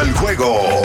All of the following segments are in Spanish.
El juego.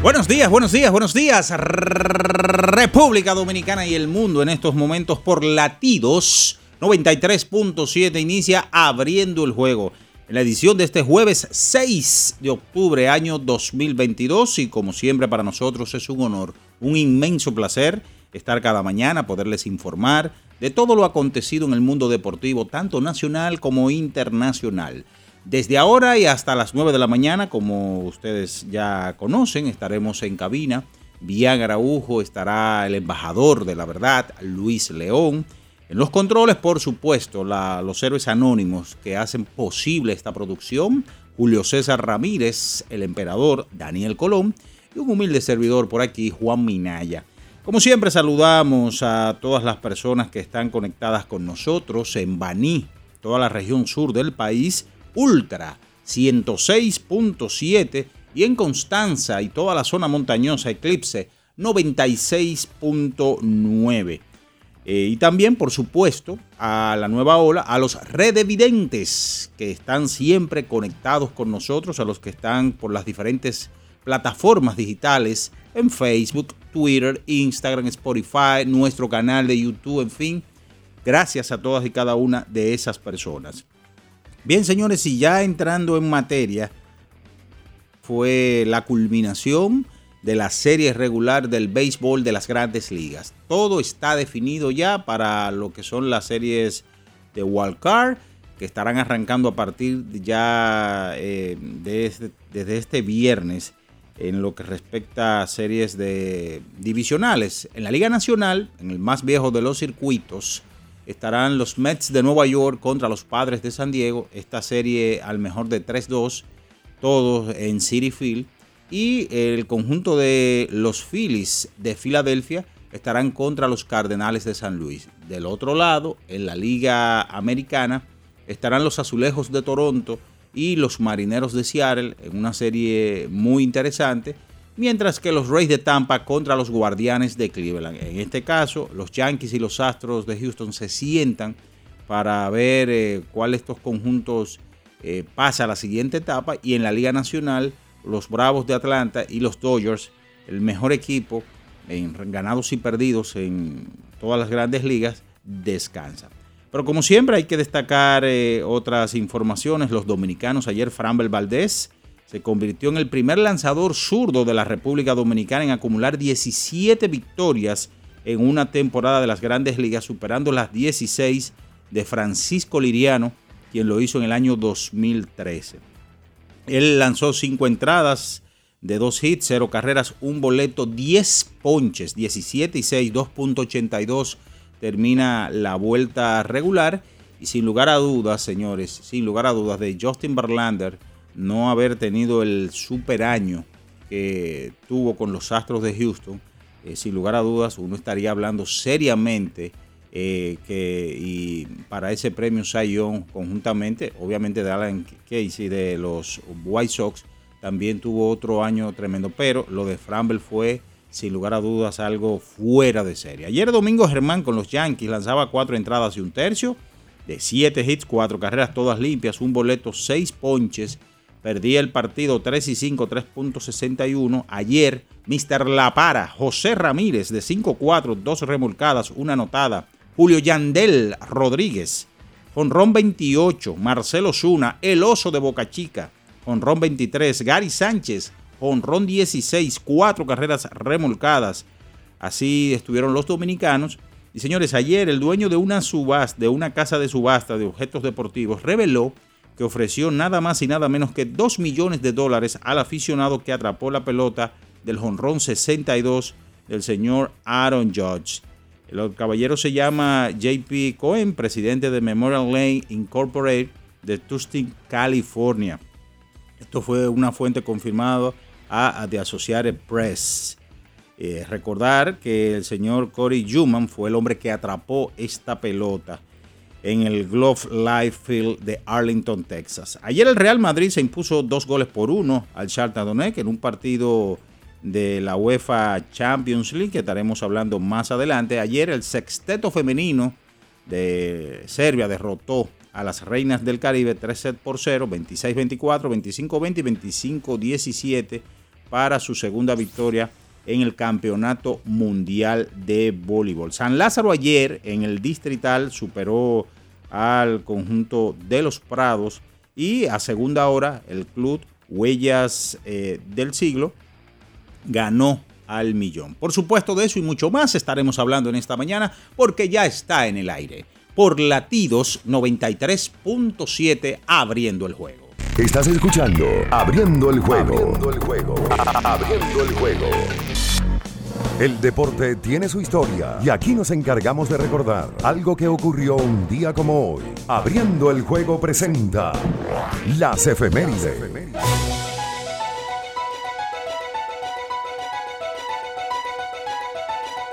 Buenos días, buenos días, buenos días. República Dominicana y el mundo en estos momentos por latidos 93.7 inicia abriendo el juego. En la edición de este jueves 6 de octubre año 2022 y como siempre para nosotros es un honor, un inmenso placer estar cada mañana, poderles informar de todo lo acontecido en el mundo deportivo, tanto nacional como internacional. Desde ahora y hasta las 9 de la mañana, como ustedes ya conocen, estaremos en cabina. Vía Araujo estará el embajador de la verdad, Luis León. En los controles, por supuesto, los héroes anónimos que hacen posible esta producción, Julio César Ramírez, el emperador Daniel Colón y un humilde servidor por aquí, Juan Minaya. Como siempre, saludamos a todas las personas que están conectadas con nosotros en Baní, toda la región sur del país, Ultra 106.7 y en Constanza y toda la zona montañosa Eclipse 96.9. Eh, y también, por supuesto, a la nueva ola, a los redevidentes que están siempre conectados con nosotros, a los que están por las diferentes plataformas digitales en Facebook, Twitter, Instagram, Spotify, nuestro canal de YouTube, en fin. Gracias a todas y cada una de esas personas. Bien, señores, y ya entrando en materia, fue la culminación de la serie regular del béisbol de las grandes ligas. Todo está definido ya para lo que son las series de Wild Card, que estarán arrancando a partir ya eh, este, desde este viernes en lo que respecta a series de divisionales. En la Liga Nacional, en el más viejo de los circuitos, estarán los Mets de Nueva York contra los Padres de San Diego. Esta serie al mejor de 3-2, todos en City Field. Y el conjunto de los Phillies de Filadelfia estarán contra los Cardenales de San Luis. Del otro lado, en la Liga Americana, estarán los Azulejos de Toronto y los Marineros de Seattle en una serie muy interesante mientras que los Rays de Tampa contra los Guardianes de Cleveland. En este caso, los Yankees y los Astros de Houston se sientan para ver eh, cuál de estos conjuntos eh, pasa a la siguiente etapa y en la Liga Nacional, los Bravos de Atlanta y los Dodgers, el mejor equipo en ganados y perdidos en todas las grandes ligas, descansan. Pero como siempre hay que destacar eh, otras informaciones. Los dominicanos ayer, Framber Valdés, se convirtió en el primer lanzador zurdo de la República Dominicana en acumular 17 victorias en una temporada de las grandes ligas, superando las 16 de Francisco Liriano, quien lo hizo en el año 2013. Él lanzó 5 entradas de 2 hits, 0 carreras, un boleto, 10 ponches, 17 y 6, 2.82 termina la vuelta regular. Y sin lugar a dudas, señores, sin lugar a dudas, de Justin Verlander no haber tenido el super año que tuvo con los Astros de Houston, eh, sin lugar a dudas, uno estaría hablando seriamente eh, que y para ese premio Young conjuntamente, obviamente de Alan Casey de los White Sox, también tuvo otro año tremendo, pero lo de Framble fue sin lugar a dudas algo fuera de serie. Ayer domingo Germán con los Yankees lanzaba cuatro entradas y un tercio, de siete hits, cuatro carreras todas limpias, un boleto, seis ponches Perdía el partido 3 y 5, 3.61. Ayer, Mr. La Para, José Ramírez de 5-4, dos remolcadas, una anotada. Julio Yandel Rodríguez, Ron 28, Marcelo Zuna, El Oso de Boca Chica, Ron 23, Gary Sánchez, honrón 16, cuatro carreras remolcadas. Así estuvieron los dominicanos. Y señores, ayer el dueño de una subasta, de una casa de subasta de objetos deportivos, reveló que ofreció nada más y nada menos que 2 millones de dólares al aficionado que atrapó la pelota del honrón 62 del señor Aaron Judge. El caballero se llama JP Cohen, presidente de Memorial Lane Incorporated de Tustin, California. Esto fue una fuente confirmada a, The Associated Press. Eh, recordar que el señor Corey Juman fue el hombre que atrapó esta pelota en el Glove Life Field de Arlington, Texas. Ayer el Real Madrid se impuso dos goles por uno al Shakhtar Donetsk en un partido de la UEFA Champions League que estaremos hablando más adelante. Ayer el sexteto femenino de Serbia derrotó a las Reinas del Caribe 3 set por 0, 26-24, 25-20 y 25-17 para su segunda victoria en el Campeonato Mundial de Voleibol. San Lázaro ayer en el Distrital superó al conjunto de los Prados y a segunda hora el club Huellas eh, del Siglo ganó al millón. Por supuesto de eso y mucho más estaremos hablando en esta mañana porque ya está en el aire por latidos 93.7 abriendo el juego. Estás escuchando Abriendo el juego. Abriendo el juego. Abriendo el juego. El deporte tiene su historia y aquí nos encargamos de recordar algo que ocurrió un día como hoy. Abriendo el juego presenta las efemérides.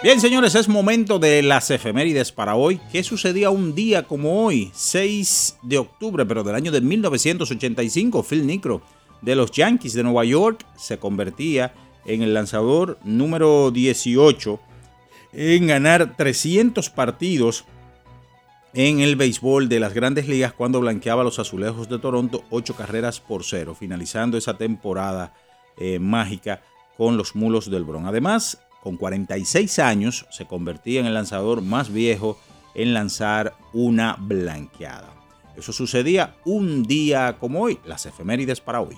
Bien, señores, es momento de las efemérides para hoy. ¿Qué sucedía un día como hoy, 6 de octubre, pero del año de 1985? Phil Nicro de los Yankees de Nueva York se convertía en el lanzador número 18 en ganar 300 partidos en el béisbol de las grandes ligas cuando blanqueaba los azulejos de Toronto 8 carreras por cero, finalizando esa temporada eh, mágica con los mulos del Bron. Además, con 46 años, se convertía en el lanzador más viejo en lanzar una blanqueada. Eso sucedía un día como hoy, las efemérides para hoy.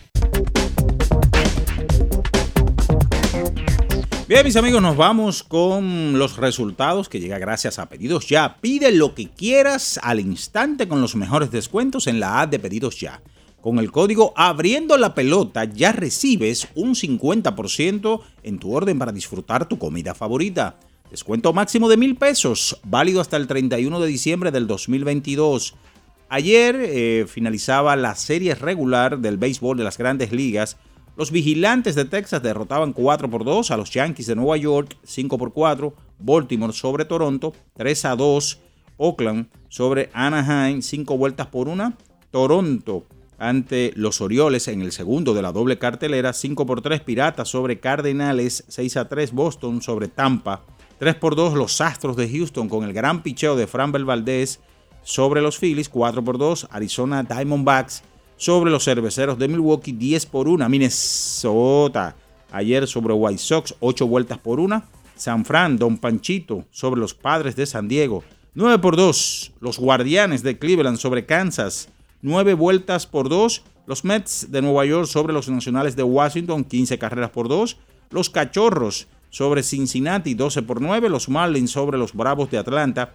Bien, mis amigos, nos vamos con los resultados que llega gracias a Pedidos Ya. Pide lo que quieras al instante con los mejores descuentos en la app de Pedidos Ya. Con el código Abriendo la Pelota ya recibes un 50% en tu orden para disfrutar tu comida favorita. Descuento máximo de mil pesos, válido hasta el 31 de diciembre del 2022. Ayer eh, finalizaba la serie regular del béisbol de las grandes ligas. Los vigilantes de Texas derrotaban 4 por 2 a los Yankees de Nueva York, 5 por 4, Baltimore sobre Toronto, 3 a 2, Oakland sobre Anaheim, 5 vueltas por 1, Toronto ante los Orioles en el segundo de la doble cartelera, 5 por 3 Piratas sobre Cardenales, 6 a 3 Boston sobre Tampa, 3 por 2 los Astros de Houston con el gran picheo de Framber Valdez sobre los Phillies, 4 por 2, Arizona Diamondbacks sobre los cerveceros de Milwaukee, 10 por 1, Minnesota ayer sobre White Sox, 8 vueltas por 1, San Fran, Don Panchito sobre los Padres de San Diego, 9 por 2, los Guardianes de Cleveland sobre Kansas, 9 vueltas por 2, los Mets de Nueva York sobre los Nacionales de Washington, 15 carreras por 2, los Cachorros sobre Cincinnati 12 por 9, los Marlins sobre los Bravos de Atlanta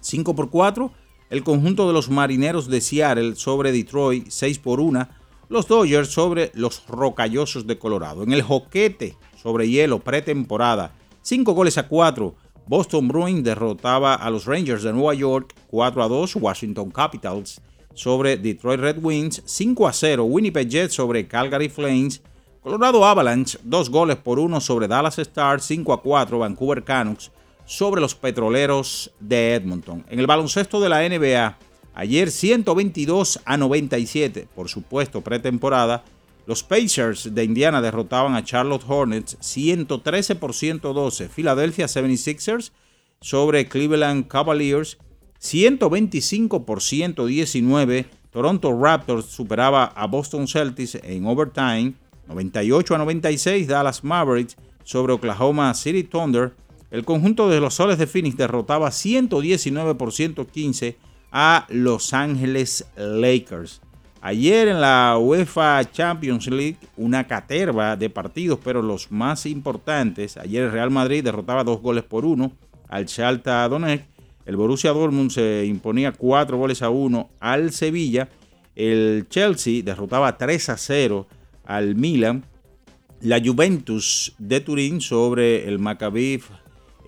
5 por 4, el conjunto de los Marineros de Seattle sobre Detroit 6 por 1, los Dodgers sobre los Rocallosos de Colorado. En el joquete sobre hielo pretemporada 5 goles a 4, Boston Bruins derrotaba a los Rangers de Nueva York 4 a 2, Washington Capitals sobre Detroit Red Wings 5 a 0, Winnipeg Jets sobre Calgary Flames. Colorado Avalanche, dos goles por uno sobre Dallas Stars, 5 a 4 Vancouver Canucks sobre los Petroleros de Edmonton. En el baloncesto de la NBA, ayer 122 a 97, por supuesto pretemporada, los Pacers de Indiana derrotaban a Charlotte Hornets 113 por 112. Philadelphia 76ers sobre Cleveland Cavaliers 125 por 119. Toronto Raptors superaba a Boston Celtics en overtime. 98 a 96 Dallas Mavericks sobre Oklahoma City Thunder. El conjunto de los Soles de Phoenix derrotaba 119 por 115 a Los Ángeles Lakers. Ayer en la UEFA Champions League, una caterva de partidos, pero los más importantes. Ayer el Real Madrid derrotaba dos goles por uno al Shakhtar Donetsk. El Borussia Dortmund se imponía cuatro goles a uno al Sevilla. El Chelsea derrotaba 3 a 0 al Milan. La Juventus de Turín sobre el Maccabi,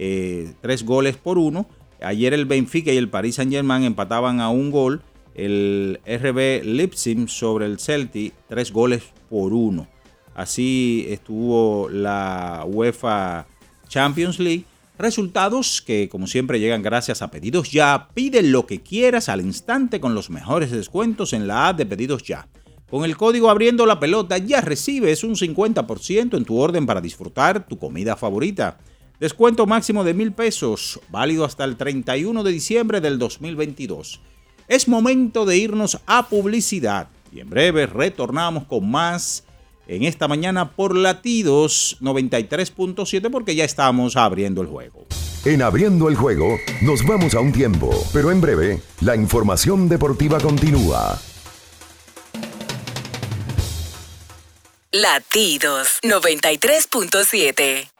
eh, tres goles por uno. Ayer el Benfica y el Paris Saint Germain empataban a un gol. El RB Leipzig sobre el Celtic, tres goles por uno. Así estuvo la UEFA Champions League. Resultados que como siempre llegan gracias a Pedidos Ya. Pide lo que quieras al instante con los mejores descuentos en la app de Pedidos Ya. Con el código abriendo la pelota ya recibes un 50% en tu orden para disfrutar tu comida favorita. Descuento máximo de mil pesos, válido hasta el 31 de diciembre del 2022. Es momento de irnos a publicidad y en breve retornamos con más en esta mañana por latidos 93.7 porque ya estamos abriendo el juego. En abriendo el juego nos vamos a un tiempo, pero en breve la información deportiva continúa. Latidos 93.7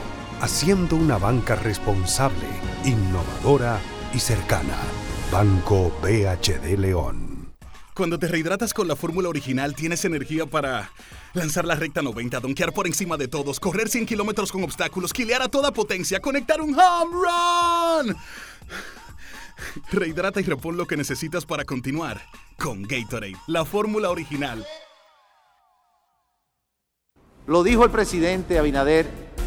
haciendo una banca responsable, innovadora y cercana. Banco BHD León. Cuando te rehidratas con la fórmula original, tienes energía para lanzar la recta 90, donkear por encima de todos, correr 100 kilómetros con obstáculos, quilear a toda potencia, conectar un home run. Rehidrata y repon lo que necesitas para continuar con Gatorade, la fórmula original. Lo dijo el presidente Abinader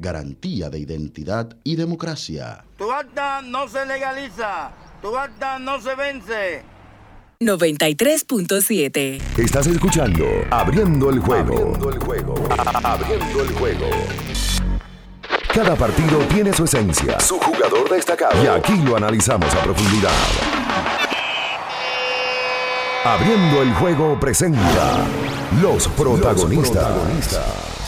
Garantía de identidad y democracia. Tu acta no se legaliza. Tu acta no se vence. 93.7. Estás escuchando Abriendo el juego. Abriendo el juego. Abriendo el juego. Cada partido tiene su esencia, su jugador destacado. Y aquí lo analizamos a profundidad. Abriendo el juego presenta los protagonistas. Y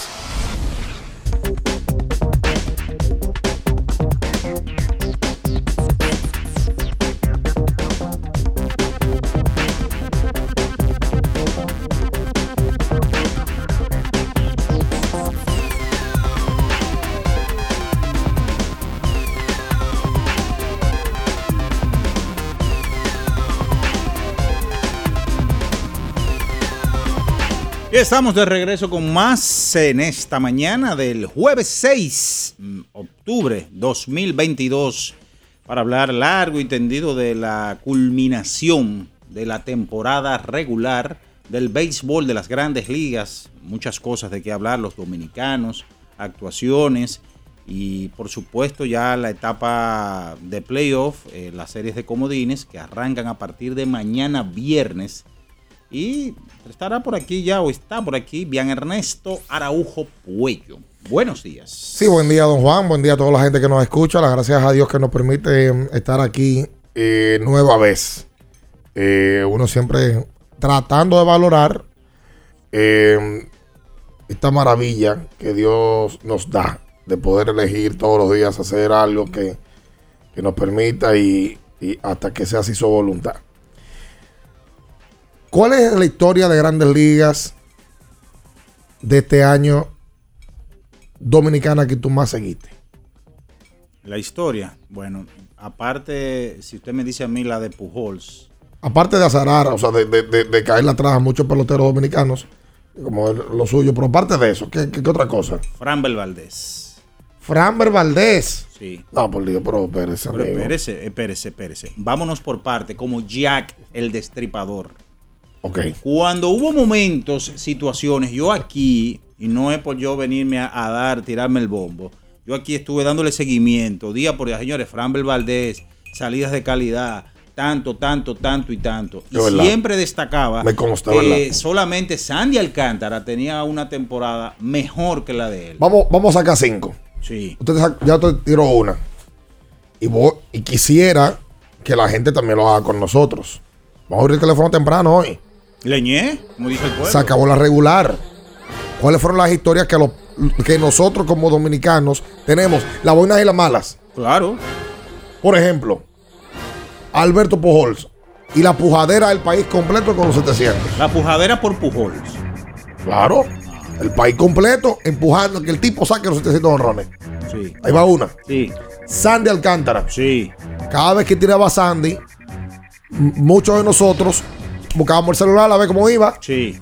estamos de regreso con más en esta mañana del jueves 6 de octubre 2022 para hablar largo y tendido de la culminación de la temporada regular del béisbol de las grandes ligas. Muchas cosas de qué hablar, los dominicanos, actuaciones y por supuesto ya la etapa de playoff, eh, las series de comodines que arrancan a partir de mañana viernes. Y estará por aquí ya o está por aquí Bian Ernesto Araujo Puello. Buenos días. Sí, buen día, don Juan. Buen día a toda la gente que nos escucha. Las gracias a Dios que nos permite eh, estar aquí eh, nueva vez. Eh, uno siempre tratando de valorar esta maravilla que Dios nos da de poder elegir todos los días hacer algo que, que nos permita y, y hasta que sea así su voluntad. ¿Cuál es la historia de grandes ligas de este año dominicana que tú más seguiste? La historia, bueno, aparte, si usted me dice a mí la de Pujols, Aparte de azarar, o sea, de, de, de, de caerle atrás a muchos peloteros dominicanos, como lo suyo, pero aparte de eso, ¿qué, qué, qué otra cosa? Framber Valdés. Framber Valdés. Sí. No, por Dios, pero espérese, Pero espérese, espérese, espérese. Vámonos por parte, como Jack el Destripador. Ok. Cuando hubo momentos, situaciones, yo aquí, y no es por yo venirme a, a dar, tirarme el bombo, yo aquí estuve dándole seguimiento, día por día, señores, Framber Valdés, salidas de calidad, tanto, tanto, tanto y tanto. Y siempre destacaba Me consta, que solamente Sandy Alcántara tenía una temporada mejor que la de él. Vamos, vamos a sacar cinco. Sí. Usted ya te tiró una. Y, voy- y quisiera que la gente también lo haga con nosotros. Vamos a abrir el teléfono temprano hoy. Leñé, como dice el pueblo. Se acabó la regular. ¿Cuáles fueron las historias que, lo- que nosotros como dominicanos tenemos? Las buenas y las malas. Claro. Por ejemplo, Alberto Pujols y la pujadera del país completo con los 700. La pujadera por Pujols. Claro. El país completo empujando que el tipo saque los 700 honrones. Sí. Ahí va una. Sí. Sandy Alcántara. Sí. Cada vez que tiraba Sandy, muchos de nosotros buscábamos el celular a ver cómo iba. Sí.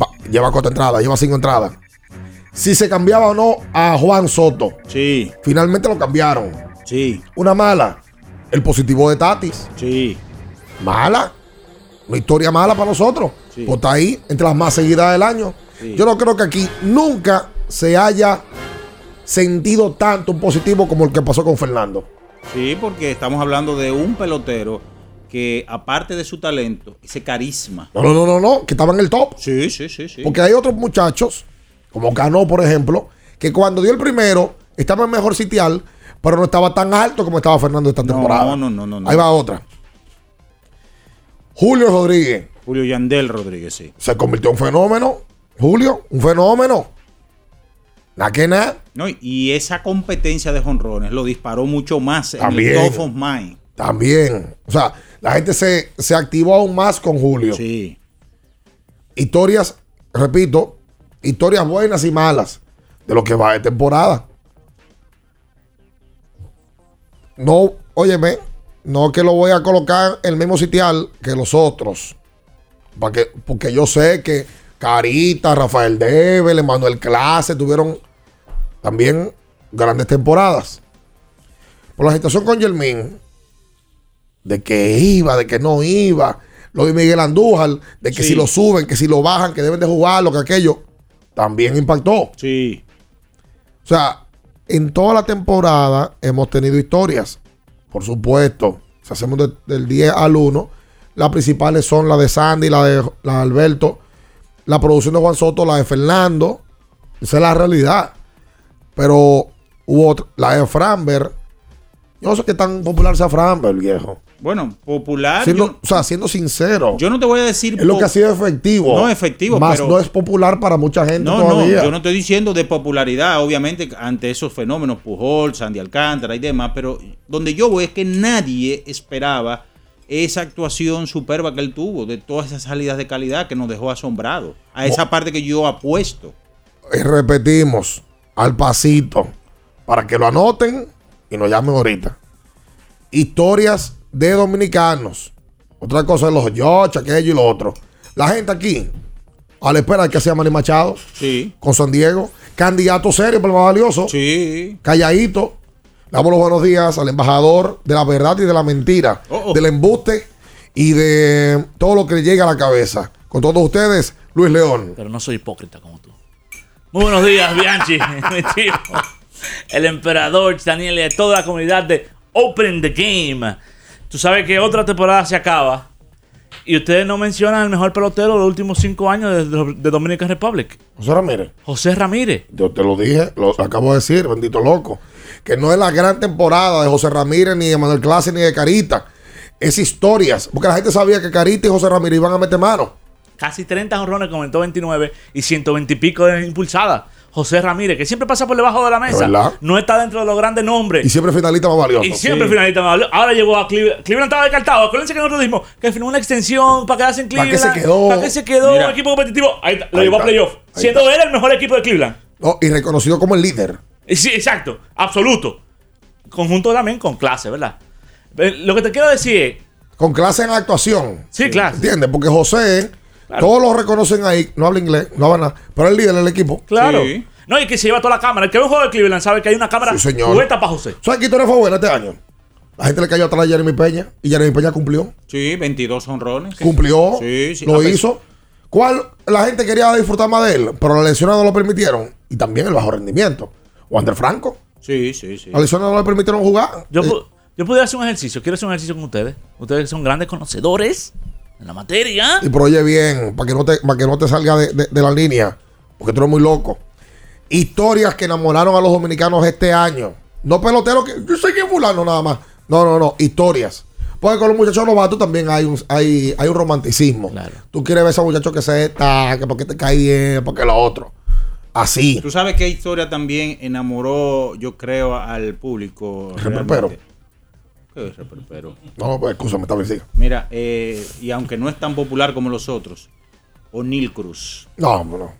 Va- Lleva cuatro entradas, lleva cinco entradas. Si se cambiaba o no a Juan Soto. Sí. Finalmente lo cambiaron. Sí. Una mala. El positivo de Tatis. Sí. Mala. Una historia mala para nosotros. Sí. Pues está ahí entre las más seguidas del año. Sí. Yo no creo que aquí nunca se haya sentido tanto un positivo como el que pasó con Fernando. Sí, porque estamos hablando de un pelotero que aparte de su talento, ese carisma. No, no, no, no, no, que estaba en el top. Sí, sí, sí, sí. Porque hay otros muchachos, como Cano, por ejemplo, que cuando dio el primero estaba en mejor sitial, pero no estaba tan alto como estaba Fernando esta temporada. No, no, no, no, no. Ahí va otra. Julio Rodríguez Julio Yandel Rodríguez, sí. se convirtió en un fenómeno. Julio, un fenómeno. Nada que nada. No, y esa competencia de jonrones lo disparó mucho más También. en el top of mind. También. O sea, la gente se, se activó aún más con Julio. Sí. Historias, repito, historias buenas y malas de lo que va de temporada. No, óyeme, no que lo voy a colocar en el mismo sitial que los otros. Para que, porque yo sé que Carita, Rafael Debel, Emanuel Clase tuvieron también grandes temporadas. Por la situación con Germín, de que iba, de que no iba, Lo de Miguel Andújar, de que Sí. si lo suben, que si lo bajan, que deben de jugar, lo que aquello, también impactó. Sí. O sea, en toda la temporada hemos tenido historias. Por supuesto, si hacemos de- del 10 al 1, las principales son la de Sandy, la de, la de Alberto, la producción de Juan Soto, la de Fernando. Esa es la realidad. Pero hubo otra, la de Framber. Yo no sé qué tan popular sea Framber, viejo. Bueno, popular. Siendo, yo, o sea, siendo sincero. yo no te voy a decir. es lo que ha sido efectivo. No, efectivo, Más pero- no es popular para mucha gente No, todavía. no, yo no estoy diciendo de popularidad, obviamente, ante esos fenómenos, Pujol, Sandy Alcántara y demás, pero donde yo voy es que nadie esperaba esa actuación superba que él tuvo, de todas esas salidas de calidad que nos dejó asombrados. A esa parte que yo apuesto. Y repetimos al pasito para que lo anoten y nos llamen ahorita. Historias de dominicanos. Otra cosa de los George, aquello y lo otro. La gente aquí, a la espera de que sea Manny Machado, Sí. con San Diego, candidato serio el más valioso, Sí. calladito. Le damos los buenos días al embajador de la verdad y de la mentira, Oh, oh. del embuste y de todo lo que le llega a la cabeza. Con todos ustedes, Luis León. Pero no soy hipócrita como tú. Muy buenos días, Bianchi, mi tío. El emperador, Daniel y toda la comunidad de Open the Game. Tú sabes que otra temporada se acaba y ustedes no mencionan al mejor pelotero de los últimos cinco años de, de Dominican Republic. José Ramírez. José Ramírez. Yo te lo dije, lo acabo de decir, bendito loco. Que no es la gran temporada de José Ramírez, ni de Manuel Clase, ni de Carita. Es historias. Porque la gente sabía que Carita y José Ramírez iban a meter mano. Casi 30 honrones, comentó 29 y 120 y pico de impulsadas. José Ramírez, que siempre pasa por debajo de la mesa. verdad. No está dentro de los grandes nombres. Y siempre finalista más valioso. Y siempre finalista más valioso. Ahora llegó a Cleveland. Cleveland estaba descartado. Acuérdense que nosotros dijimos que firmó una extensión para quedarse en ¿Para Cleveland. qué se quedó? ¿Para qué se quedó? Mira. Un equipo competitivo. Ahí está, lo Ahí llevó a playoff. Ahí Siendo está. él el mejor equipo de Cleveland. No, y reconocido como el líder. Y Sí, exacto. Absoluto. Conjunto también con clase, ¿verdad? Eh, Lo que te quiero decir es. Con clase en actuación. Sí, claro. ¿Entiendes? Porque José, Claro. todos lo reconocen ahí. No habla inglés, no habla nada. Pero es el líder del equipo. Claro. Sí. No, y que se lleva toda la cámara. El que ve un juego de Cleveland sabe que hay una cámara Sí, para José. ¿Sabes qué historia fue buena este año? La gente le cayó atrás a Jeremy Peña. Y Jeremy Peña cumplió. Sí, 22 honrones. Cumplió. Sí, sí. Lo A ver, hizo. ¿Cuál la gente quería disfrutar más de él? Pero las lesiones no lo permitieron. Y también el bajo rendimiento. Wander Franco. Sí, sí, sí. Las lesiones no le permitieron jugar. Yo, Eh, pu- yo pudiera hacer un ejercicio. Quiero hacer un ejercicio con ustedes. Ustedes son grandes conocedores en la materia. y pero oye bien, para que no te, para que no te salga de, de- de la línea. Porque tú eres muy loco. Historias que enamoraron a los dominicanos este año. No peloteros que. Yo sé que es fulano nada más. No, no, no. Historias. Porque con los muchachos novatos también hay un, hay, hay un romanticismo. Tú quieres ver a ese muchacho que se destaque, porque te cae bien, porque lo otro. Así. Tú sabes qué historia también enamoró, yo creo, al público. Reperpero. Reperpero? No, pues escúchame, está siga. Mira, eh, y aunque no es tan popular como los otros, O'Neill Cruz. No, no.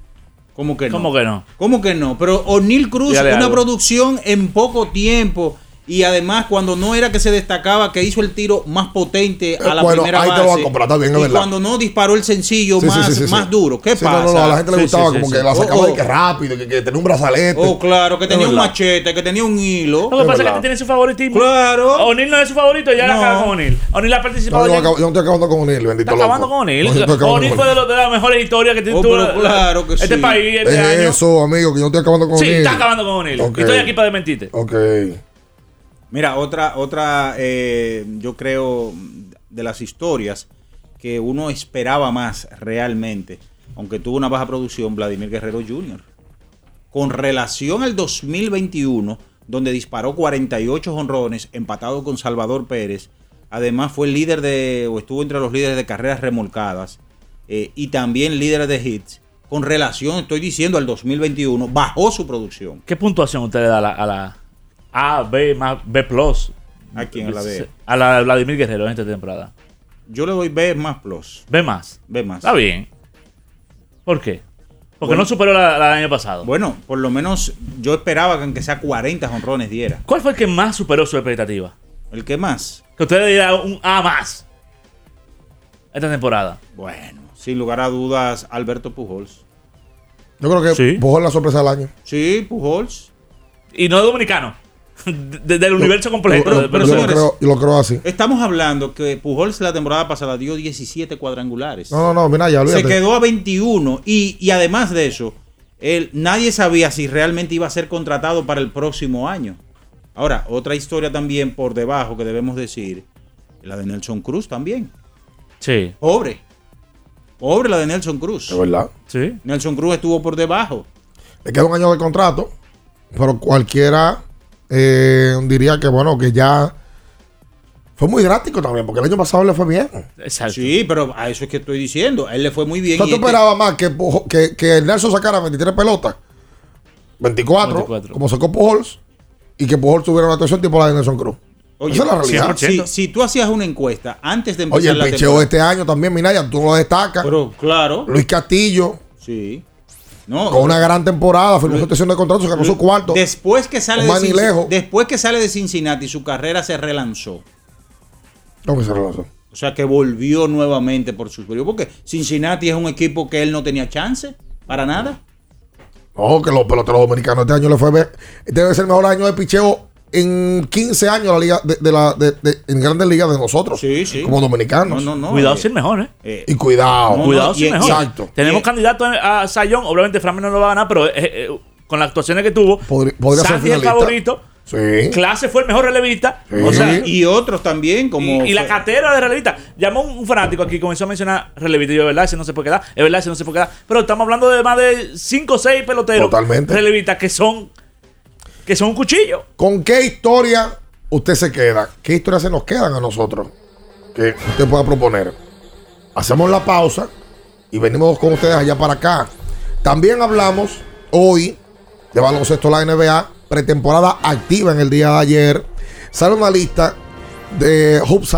¿Cómo que no? ¿Cómo que no? ¿Cómo que no? Pero O'Neill Cruz, una algo. producción en poco tiempo. Y además, cuando no era que se destacaba, que hizo el tiro más potente a la Eh, bueno, primera ahí te lo base. a comprar, está bien, es y verdad. cuando no disparó el sencillo Sí, sí, más, sí, sí, sí. más duro. ¿Qué Sí, pasa? No, no, no, a la gente le Sí, gustaba sí, como sí, que sí. la sacaba Oh, de que rápido, que, que tenía un brazalete. Oh, claro, que tenía Es un verdad. machete, que tenía un hilo. Lo que pasa es que este tiene su favoritismo. Claro. O'Neill no es su favorito, ya la No. acaba con O'Neill. O'Neill ha participado no yo no estoy acabando con O'Neill, bendito Está loco. acabando con O'Neill. No, yo estoy acabando O'Neill con fue de, lo- de las mejores historias que tiene Oh, pero claro que este sí. país este Es año. eso, amigo, que yo no estoy acabando con Sí, O'Neill. está acabando con O'Neill. Y estoy aquí para desmentirte. Ok. Mira, otra, otra, eh, yo creo, de las historias que uno esperaba más realmente, aunque tuvo una baja producción, Vladimir Guerrero Jr. Con relación al 2021, donde disparó 48 honrones, empatado con Salvador Pérez, además fue líder de, o estuvo entre los líderes de carreras remolcadas, eh, y también líder de hits. Con relación, estoy diciendo, al 2021, bajó su producción. ¿Qué puntuación usted le da a la, a la A, B, más B plus? ¿A quién? A la B. A la de Vladimir Guerrero en esta temporada. Yo le doy B más plus. B más. B más. Está bien. ¿Por qué? Porque Bueno. no superó la, la del año pasado. Bueno, por lo menos yo esperaba que aunque sea 40 honrones diera. ¿Cuál fue el que más superó su expectativa? ¿El que más? Que usted le diera un A más. Esta temporada. Bueno, sin lugar a dudas, Alberto Pujols. Yo creo que Sí. Pujol es la sorpresa del año. Sí, Pujols. Y no es dominicano. de- del universo completo. Pero- pero, y lo creo así. Estamos hablando que Pujols la temporada pasada dio 17 cuadrangulares. No, no, no, mira, ya olvídate. Se quedó a 21 y, y además de eso, él, nadie sabía si realmente iba a ser contratado para el próximo año. Ahora, otra historia también por debajo que debemos decir, la de Nelson Cruz también. Sí. Pobre. Pobre la de Nelson Cruz. Es verdad. Sí. Nelson Cruz estuvo por debajo. Le queda un año de contrato, pero cualquiera eh, diría que, bueno, que ya fue muy drástico también, porque el año pasado le fue bien. Exacto. Sí, pero a eso es que estoy diciendo. A él le fue muy bien. O sea, y ¿Tú este- esperabas más que, que, que el Nelson sacara 23 pelotas, 24, 24. como sacó Pujols, y que Pujols tuviera una actuación tipo la de Nelson Cruz? Oye, Esa es la realidad. si, si tú hacías una encuesta antes de empezar Oye, el la picheo de este año también, Minaya, tú lo destacas. Pero, claro. Luis Castillo, Sí. No, con una gran temporada, firmó su extensión de contrato, se ganó su cuarto. Después que sale de Cincinnati, después que sale de Cincinnati, su carrera se relanzó. ¿Cómo se relanzó? O sea que volvió nuevamente por sus periodos. Porque Cincinnati es un equipo que él no tenía chance para nada. No, que los peloteros dominicanos este año le fue. Debe ser el mejor año de picheo en 15 años la liga de, de la, de, de- en grandes ligas de nosotros. Sí, sí. Como dominicanos. No, no, no. Cuidado eh, si el mejor, ¿eh? eh, Y cuidado. No, Cuidado no, si y- el mejor. exacto. Tenemos Y- candidato a Sayón. Obviamente, Fran no lo va a ganar, pero eh, eh, con las actuaciones que tuvo, Podri- podría ser Santi es el favorito. Sí. Clase fue el mejor relevista. Sí. O sea, y, otros también, como. y la cartera de relevista. Llamó un, un fanático aquí, comenzó a mencionar relevista. Y yo, ¿verdad? Ese no se puede quedar. Es verdad, ese no se puede quedar. Pero estamos hablando de más de 5 o 6 peloteros. Totalmente. Relevistas que son. Que son un cuchillo. ¿Con qué historia usted se queda? ¿Qué historias se nos quedan a nosotros? Que usted pueda proponer. Hacemos la pausa y venimos con ustedes allá para acá. También hablamos hoy de baloncesto la NBA, pretemporada activa en el día de ayer. Sale una lista de Hoops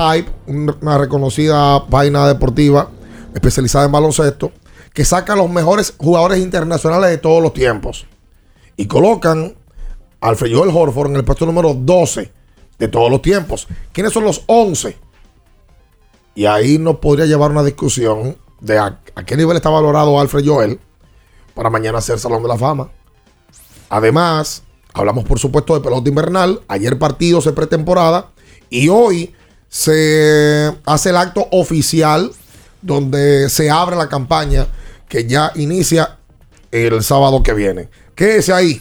una reconocida página deportiva especializada en baloncesto, que saca los mejores jugadores internacionales de todos los tiempos. Y colocan Alfred Joel Horford en el puesto número 12 de todos los tiempos. ¿Quiénes son los 11? Y ahí nos podría llevar una discusión de a, qué nivel está valorado Alfred Joel para mañana ser Salón de la Fama. Además, hablamos por supuesto de pelota invernal. Ayer partidos de pretemporada y hoy se hace el acto oficial donde se abre la campaña que ya inicia el sábado que viene. Quédese ahí.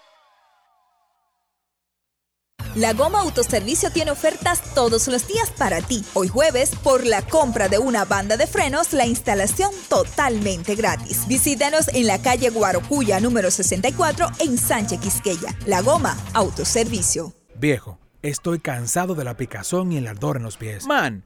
La Goma Autoservicio tiene ofertas todos los días para ti. Hoy jueves, por la compra de una banda de frenos, la instalación totalmente gratis. Visítanos en la calle Guarocuya número 64 en Sánchez Quisqueya. La Goma Autoservicio. Viejo, estoy cansado de la picazón y el ardor en los pies. Man,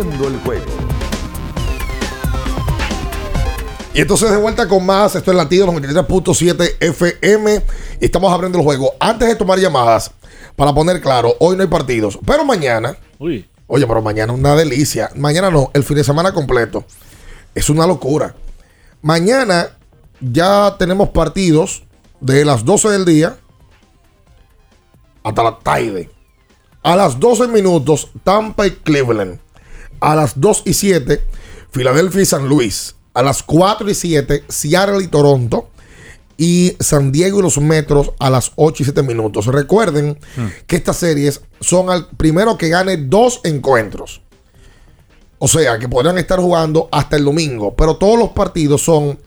El juego. Y entonces de vuelta con más, esto es Latido 93.7 FM y estamos abriendo el juego. Antes de tomar llamadas, para poner claro, hoy no hay partidos, pero mañana, Uy. oye, pero mañana una delicia. Mañana no, el fin de semana completo. Es una locura. Mañana ya tenemos partidos de las 12 del día hasta la tarde. A las 12 minutos, Tampa y Cleveland. A las 2 y 7, Filadelfia y San Luis. A las 4 y 7, Seattle y Toronto. Y San Diego y los Metros a las 8 y 7 minutos. Recuerden que estas series son al primero que gane dos encuentros. O sea, que podrán estar jugando hasta el domingo. Pero todos los partidos son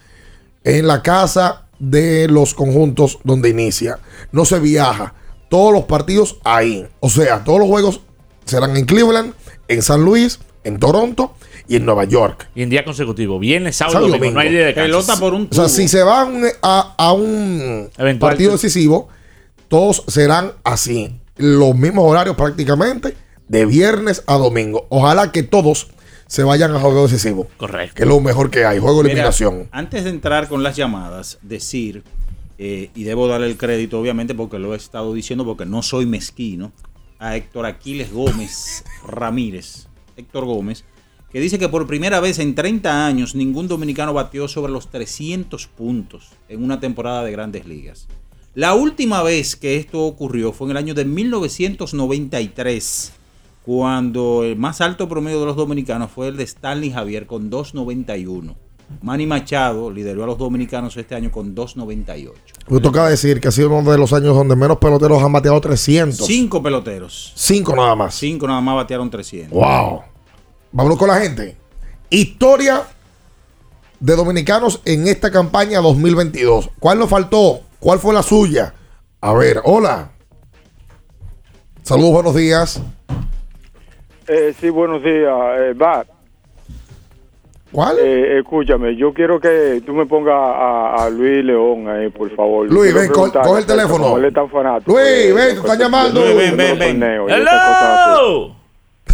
en la casa de los conjuntos donde inicia. No se viaja. Todos los partidos ahí. O sea, todos los juegos serán en Cleveland, en San Luis, en Toronto y en Nueva York. Y en día consecutivo. Viernes, sábado, Sábado domingo. No hay día de. Pelota por un O sea, si se van a, a un Eventual. partido decisivo, todos serán así. Los mismos horarios prácticamente, de viernes a domingo. Ojalá que todos se vayan a juego decisivo. Correcto. Que es lo mejor que hay, juego de Mira, eliminación. antes de entrar con las llamadas, decir, eh, y debo darle el crédito, obviamente, porque lo he estado diciendo, porque no soy mezquino, a Héctor Aquiles Gómez Ramírez, Héctor Gómez, que dice que por primera vez en 30 años ningún dominicano batió sobre los 300 puntos en una temporada de grandes ligas. La última vez que esto ocurrió fue en el año de 1993, cuando el más alto promedio de los dominicanos fue el de Stanley Javier con 2.91. Manny Machado lideró a los dominicanos este año con 2.98. Me toca decir que ha sido uno de los años donde menos peloteros han bateado 300. Cinco peloteros. Cinco nada más. Cinco nada más batearon 300. Wow. Vámonos con la gente. Historia de dominicanos en esta campaña 2022. ¿Cuál nos faltó? ¿Cuál fue la suya? A ver, hola. Saludos, buenos días. Eh, sí, buenos días, eh. ¿Cuál? Eh, escúchame, yo quiero que tú me pongas a, a Luis León ahí, por favor. Luis, ven, co- coge el teléfono. como él es tan fanático Luis, ven, te están llamando. Luis, ven, ven, ven. ¡Hello!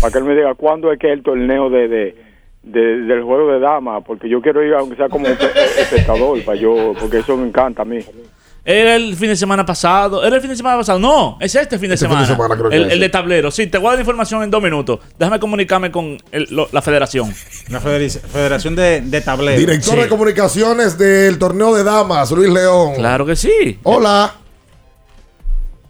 Para que él me diga cuándo es que es el torneo de, de, de- del juego de damas, porque yo quiero ir, aunque sea como un pe- espectador, para yo, porque eso me encanta a mí. Era el fin de semana pasado. ¿Era el fin de semana pasado? No, es este fin de Este fin semana. de semana creo que el, es. el de tablero. Sí, te voy a dar la información en dos minutos. Déjame comunicarme con el- lo- la federación. La federac- Federación de, de Tablero. Director Sí. de comunicaciones del torneo de damas, Luis León. Claro que sí. Hola.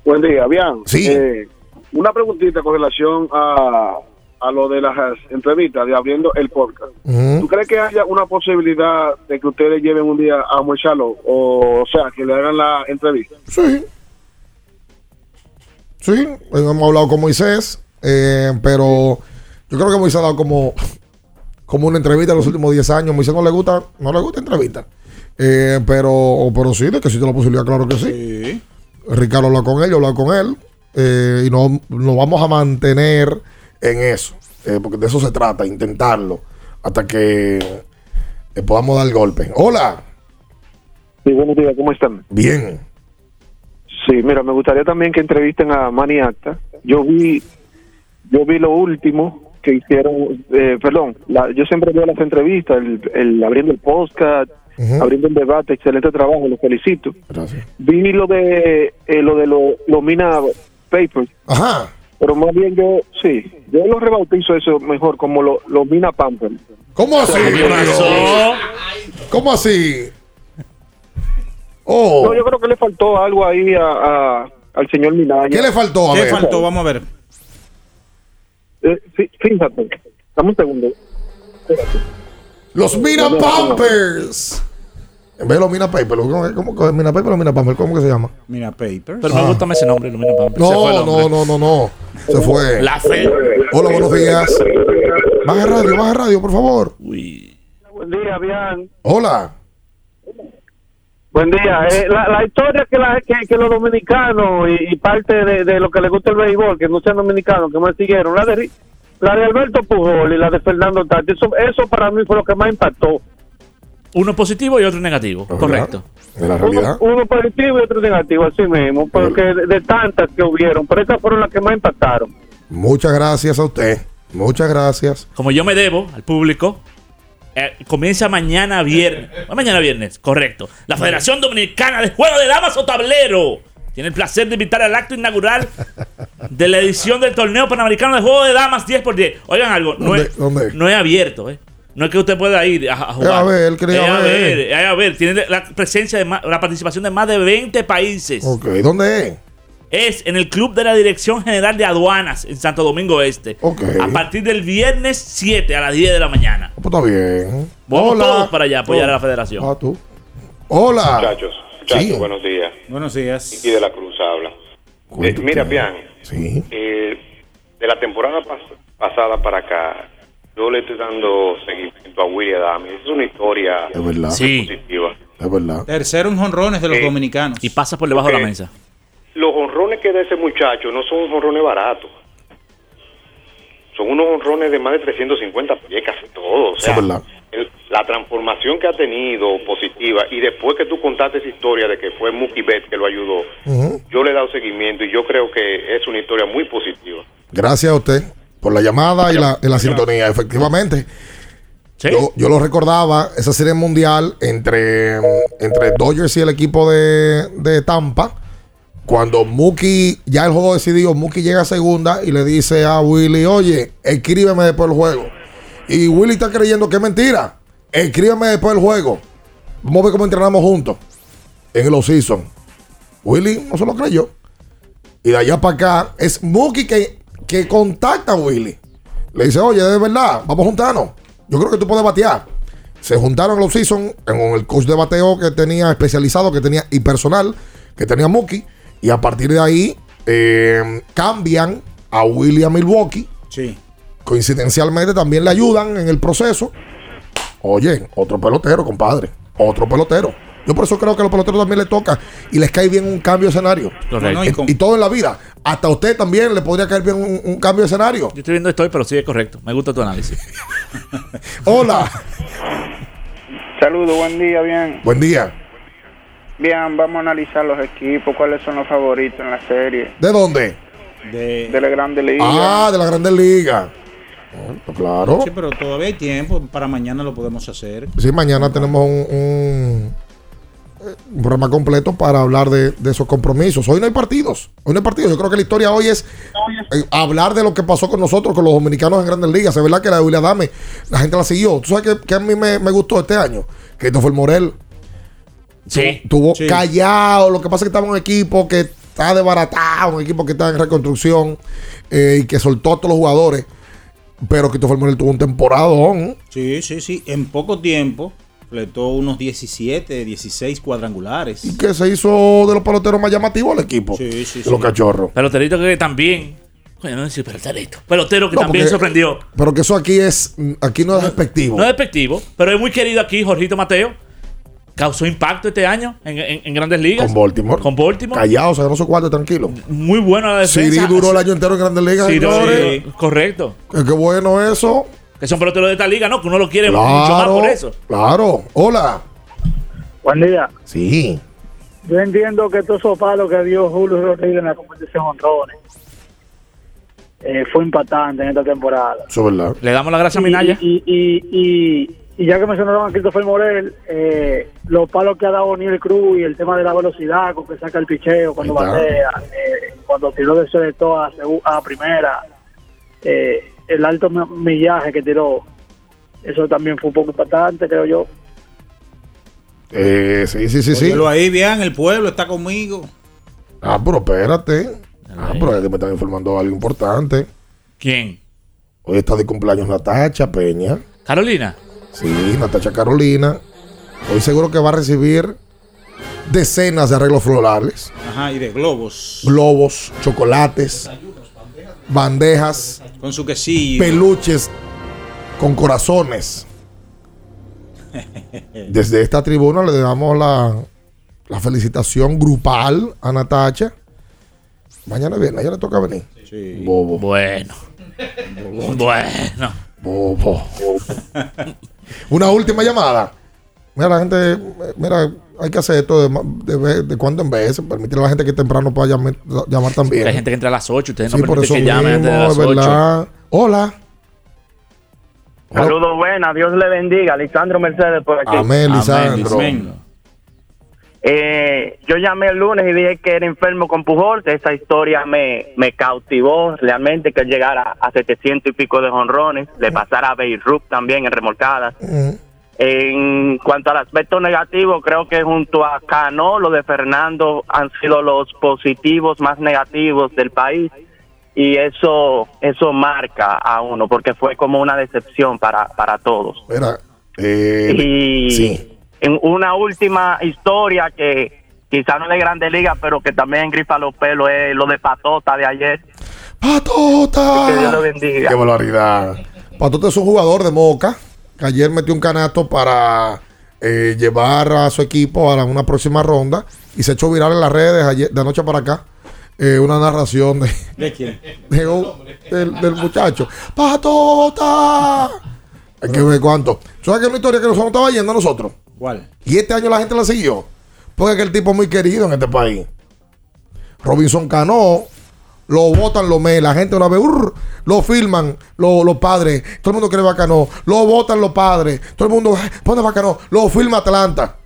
Buen día, bien. Sí. Eh, una preguntita con relación a, a lo de las entrevistas, de abriendo el podcast. Ujú. ¿Tú crees que haya una posibilidad de que ustedes lleven un día a almorzarlo? O, o sea, que le hagan la entrevista. Sí. Sí, hemos hablado con Moisés, eh, pero yo creo que Moisés ha dado como, como una entrevista en los últimos 10 años. Moisés no le gusta, no le gusta entrevista. Eh, pero, pero sí, de que existe la posibilidad, claro que sí. Ricardo habla con él, yo hablo con él. eh, y no, nos vamos a mantener en eso. eh, porque de eso se trata, intentarlo. Hasta que eh, podamos dar el golpe. Hola. Sí, buenos días, ¿cómo están? Bien. Sí, mira, me gustaría también que entrevisten a Manny Acta. Yo vi, yo vi lo último que hicieron, eh, perdón, la- yo siempre veo las entrevistas, el, el- abriendo el podcast, abriendo el debate, excelente trabajo, los felicito. Gracias. Vi lo de eh, lo de lo- los Mina Papers. Ajá. Pero más bien yo, sí, yo lo rebautizo eso mejor como lo- los Mina Pampers. ¿Cómo así? ¿Cómo así? Oh. No, yo creo que le faltó algo ahí a, a- al señor Minaña. ¿Qué le faltó? A ¿Qué ver. faltó? Vamos a ver. Eh, fí- fíjate, dame un segundo. Espérate. Los Mina Pampers. En vez de los Mina Papers, ¿cómo, cómo, cómo- Mina Papers o Mina Pampers? ¿Cómo que se llama? Mina Papers. Pero me gusta más ese nombre, Pampers. Fue el No, no, no, no, no. Se fue. La fe. Hola, buenos días. Baja radio, baja radio, por favor. Buen día, bien. Hola. Buen día. Eh, la, la historia que, la, que, que los dominicanos y, y parte de, de lo que les gusta el béisbol, que no sean dominicanos, que me siguieron, la de, la de Alberto Pujol y la de Fernando Tati, eso, eso para mí fue lo que más impactó. Uno positivo y otro negativo. Correcto. De la Uno, uno positivo y otro negativo, así mismo, porque de, de tantas que hubieron, pero esas fueron las que más impactaron. Muchas gracias a usted. Muchas gracias. Como yo me debo al público, eh, comienza mañana viernes. No, mañana viernes, correcto. La Federación Dominicana de Juego de Damas o Tablero tiene el placer de invitar al acto inaugural de la edición del torneo panamericano de Juego de Damas 10x10. Oigan algo, no, ¿Dónde- es, dónde? no es abierto, ¿eh? No es que usted pueda ir a, a jugar. Es a ver, quería Es a ver. ver, es a ver. Tiene la presencia de más- la participación de más de 20 países. Ok, ¿dónde es? Es en el Club de la Dirección General de Aduanas en Santo Domingo Este. Ok. A partir del viernes 7 a las 10 de la mañana. Pues está bien. Vamos Hola. todos para allá a apoyar Oh. a la federación. Ah, tú. Hola. Muchachos, muchachos, Sí. buenos días. Buenos días. Y de la Cruz habla. Eh, mira, Pian, Sí. eh, de la temporada pas- pasada para acá, yo le estoy dando seguimiento a Willy Adams. Es una historia Es verdad. Sí. positiva. Es verdad. Tercero en jonrones de los Eh, dominicanos. Y pasa por debajo de la mesa. Los honrones que da ese muchacho no son honrones baratos. Son unos honrones de más de 350 pies, casi todos. O Eso sea, es verdad. el- la transformación que ha tenido positiva y después que tú contaste esa historia de que fue Mookie Betts que lo ayudó, yo le he dado seguimiento y yo creo que es una historia muy positiva. Gracias a usted por la llamada y la, y la sintonía. Efectivamente. Yo, yo lo recordaba, esa serie mundial entre, entre Dodgers y el equipo de, de Tampa. Cuando Mookie, ya el juego decidido, Mookie llega a segunda y le dice a Willy, oye, escríbeme después del juego. Y Willy está creyendo que es mentira. Escríbeme después del juego. Vamos a ver cómo entrenamos juntos en el off-season. Willy no se lo creyó. Y de allá para acá es Mookie que, que contacta a Willy. Le dice, oye, de verdad, vamos a juntarnos. Yo creo que tú puedes batear. Se juntaron en los season con el coach de bateo que tenía especializado, que tenía y personal, que tenía Mookie. Y a partir de ahí eh, cambian a Willy a Milwaukee. Sí. Coincidencialmente también le ayudan en el proceso. Oye, otro pelotero, compadre. Otro pelotero. Yo por eso creo que a los peloteros también les toca y les cae bien un cambio de escenario. No, no, y todo en la vida. Hasta a usted también le podría caer bien un, un cambio de escenario. Yo estoy viendo esto, pero sí es correcto. Me gusta tu análisis. Hola. Saludos, buen día, bien. Buen día. Bien, vamos a analizar los equipos, cuáles son los favoritos en la serie. ¿De dónde? De, De la Grande Liga. Ah, de la Grandes Ligas. Oh, Claro. Sí, pero todavía hay tiempo. Para mañana lo podemos hacer. Sí, mañana tenemos un, un, un programa completo para hablar de, de esos compromisos. Hoy no hay partidos. Hoy no hay partidos. Yo creo que la historia hoy es eh, hablar de lo que pasó con nosotros, con los dominicanos en grandes ligas. Es verdad que la de William Adame, la gente la siguió. ¿Tú sabes que, que a mí me, me gustó este año? Que esto fue el Morel. Sí. Tuvo Sí. callado. Lo que pasa es que estaba un equipo que está desbaratado, un equipo que está en reconstrucción eh, y que soltó a todos los jugadores. Pero Christopher Morel tuvo un temporadón. Sí, sí, sí. En poco tiempo fletó unos 17, 16 cuadrangulares. Y que se hizo de los peloteros más llamativos al equipo. Sí, sí, de los cachorros. Peloterito que también. Coño, no decir peloterito. Pelotero que No, también porque- sorprendió. Pero que eso aquí es. Aquí no es despectivo. No es despectivo, pero es muy querido aquí, Jorgito Mateo. Causó impacto este año en, en- en grandes ligas. Con Baltimore. Con Baltimore. Callado, se ganó su cuarto tranquilo. Muy bueno la defensa. Siri duró el año entero en Grandes Ligas. Siri, señores. correcto. Que Qué bueno eso. Que son peloteros de esta liga, ¿no? Que uno lo quiere mucho más Claro. por eso. Claro. Hola. Buen día. Sí. Yo entiendo que todos esos palos que dio Julio Rodríguez en la competición honrones eh, fue impactante en esta temporada. Eso es verdad. Le damos la gracia a Minaya. Y, y, y, y ya que mencionaron a Christopher Morel, eh, los palos que ha dado Neil Cruz y el tema de la velocidad con que saca el picheo cuando batea, eh, cuando tiró de selecto a, a primera, eh, el alto mi- millaje que tiró, eso también fue un poco impactante, creo yo. Eh, sí, sí, sí, sí. Óyelo ahí, bien, el pueblo está conmigo. Ah, pero espérate. Ah, pero es que me están informando algo importante. ¿Quién? Hoy está de cumpleaños Natacha Peña. Carolina. Sí, Natacha Carolina. Hoy seguro que va a recibir decenas de arreglos florales, Ajá, y de globos. globos, chocolates, bandejas, Con su quesillo. peluches con corazones. Desde esta tribuna le damos la, la felicitación grupal a Natacha. Mañana viene, a ella le toca venir. Bobo. Bueno. Bueno. Bobo. Una última llamada. Mira, la gente, mira, hay que hacer esto de, de, vez- de cuando en vez, permitir a la gente que temprano pueda llamar, llamar también. Hay gente que entra a las 8. Ustedes Sí, no por permiten eso que llamen antes de las es 8. verdad. Hola. Saludos buenas, Dios le bendiga. Lisandro Mercedes por aquí. Amén, Lisandro. Eh, yo llamé el lunes y dije que era enfermo con Pujol. Esa historia me, me cautivó realmente que él llegara a 700 y pico de jonrones. Le pasara a Beirut también en remolcadas. En cuanto al aspecto negativo, creo que junto a Cano, lo de Fernando han sido los positivos más negativos del país y eso eso marca a uno porque fue como una decepción para, para todos. Eh, y sí. en una última historia que quizá no es de Grande Liga, pero que también grifa los pelos es lo de Patota de ayer. ¡Patota! Que Dios lo bendiga. Qué barbaridad. Patota es un jugador de Moca que ayer metió un canasto para eh, llevar a su equipo a la- una próxima ronda y se echó viral en las redes ayer, de anoche para acá. eh, una narración de, ¿De quién? de del, del muchacho. ¡Patota! Hay que ver cuánto. ¿Sabes que es una historia que nosotros estaba yendo a nosotros? ¿Cuál? Y este año la gente la siguió. Porque es que el tipo es muy querido en este país. Robinson Cano, lo votan, lo me, la gente una vez, urr, lo filman lo- los padres, todo el mundo quiere bacano, lo votan los padres, todo el mundo "Ay, pone bacano, lo filma Atlanta.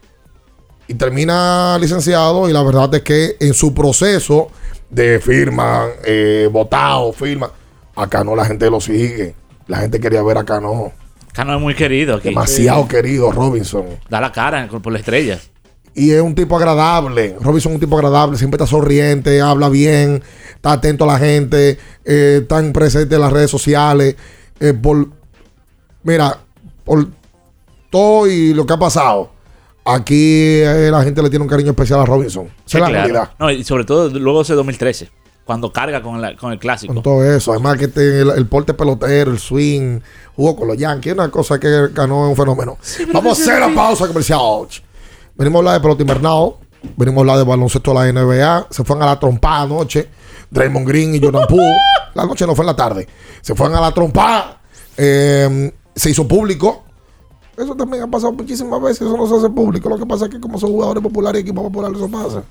Y termina licenciado y la verdad es que en su proceso de firma, eh, votado, firma, acá no la gente lo sigue. La gente quería ver a Cano. Cano es muy querido aquí. Demasiado querido Robinson. Da la cara por las estrellas. Y es un tipo agradable. Robinson es un tipo agradable. Siempre está sonriente, habla bien, está atento a la gente, eh, está en presente en las redes sociales. eh, por, mira, por todo y lo que ha pasado, aquí eh, la gente le tiene un cariño especial a Robinson. Esa Sí, es la claro. realidad. No, y sobre todo luego de ese 2013, cuando carga con, la- con el clásico. Con todo eso. Además que este, el, el porte pelotero, el swing, jugó con los Yankees, una cosa que ganó es un fenómeno. Vamos a hacer la pausa comercial. Venimos a hablar de pelota invernal. Venimos a hablar de baloncesto de la NBA. Se fueron a la trompada anoche. Draymond Green y Jordan Poole. La noche no fue en la tarde. Se fueron a la trompada. Eh, se hizo público. Eso también ha pasado muchísimas veces, eso no se hace público. Lo que pasa es que como son jugadores populares y equipos populares, eso pasa.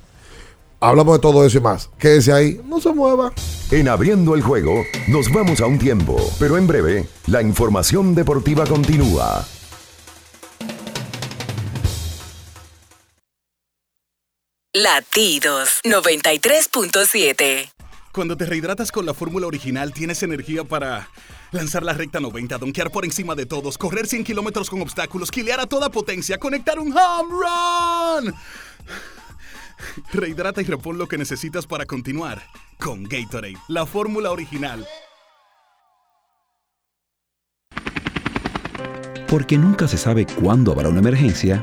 Hablamos de todo eso y más. Quédese ahí, no se mueva. En abriendo el juego, nos vamos a un tiempo, pero en breve, la información deportiva continúa. Latidos 93.7. Cuando te rehidratas con la fórmula original, tienes energía para lanzar la recta 90, donkear por encima de todos, correr 100 kilómetros con obstáculos, quilear a toda potencia, conectar un home run. Rehidrata y repon lo que necesitas para continuar con Gatorade, la fórmula original. Porque nunca se sabe cuándo habrá una emergencia,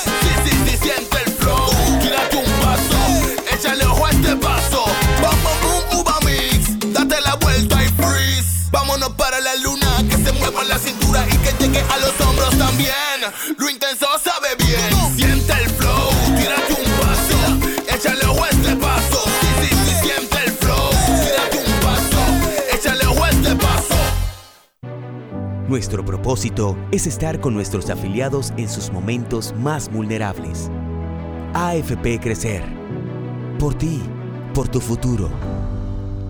Vámonos para la luna. Que se mueva la cintura y que llegue a los hombros también. Lo intenso sabe bien. Siente el flow. Tírate un paso. Échale ojo a este paso. Sí, sí, sí, siente el flow. Tírate un paso. Échale ojo a este paso. Nuestro propósito es estar con nuestros afiliados en sus momentos más vulnerables. AFP Crecer. Por ti, por tu futuro.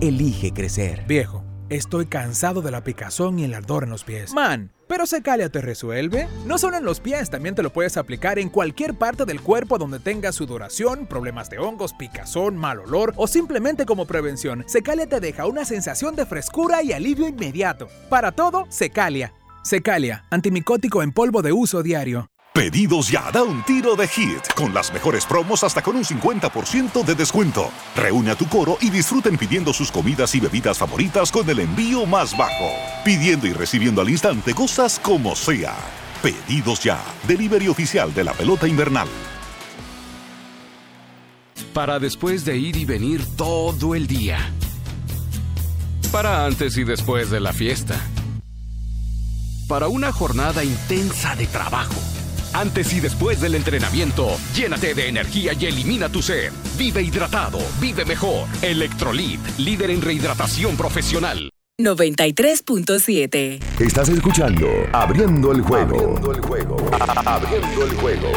Elige crecer. Viejo, estoy cansado de la picazón y el ardor en los pies. Man, pero Secalia te resuelve. No solo en los pies, también te lo puedes aplicar en cualquier parte del cuerpo donde tengas sudoración, problemas de hongos, picazón, mal olor o simplemente como prevención. Secalia te deja una sensación de frescura y alivio inmediato. Para todo, Secalia. Secalia, antimicótico en polvo de uso diario. Pedidos ya, da un tiro de hit, con las mejores promos hasta con un 50% de descuento. Reúne a tu coro y disfruten pidiendo sus comidas y bebidas favoritas con el envío más bajo. Pidiendo y recibiendo al instante cosas como sea. Pedidos ya, delivery oficial de la pelota invernal. Para después de ir y venir todo el día. Para antes y después de la fiesta. Para una jornada intensa de trabajo. Antes y después del entrenamiento, llénate de energía y elimina tu sed. Vive hidratado, vive mejor. Electrolit, líder en rehidratación profesional. 93.7. Estás escuchando Abriendo el juego. Abriendo el juego. Abriendo el juego.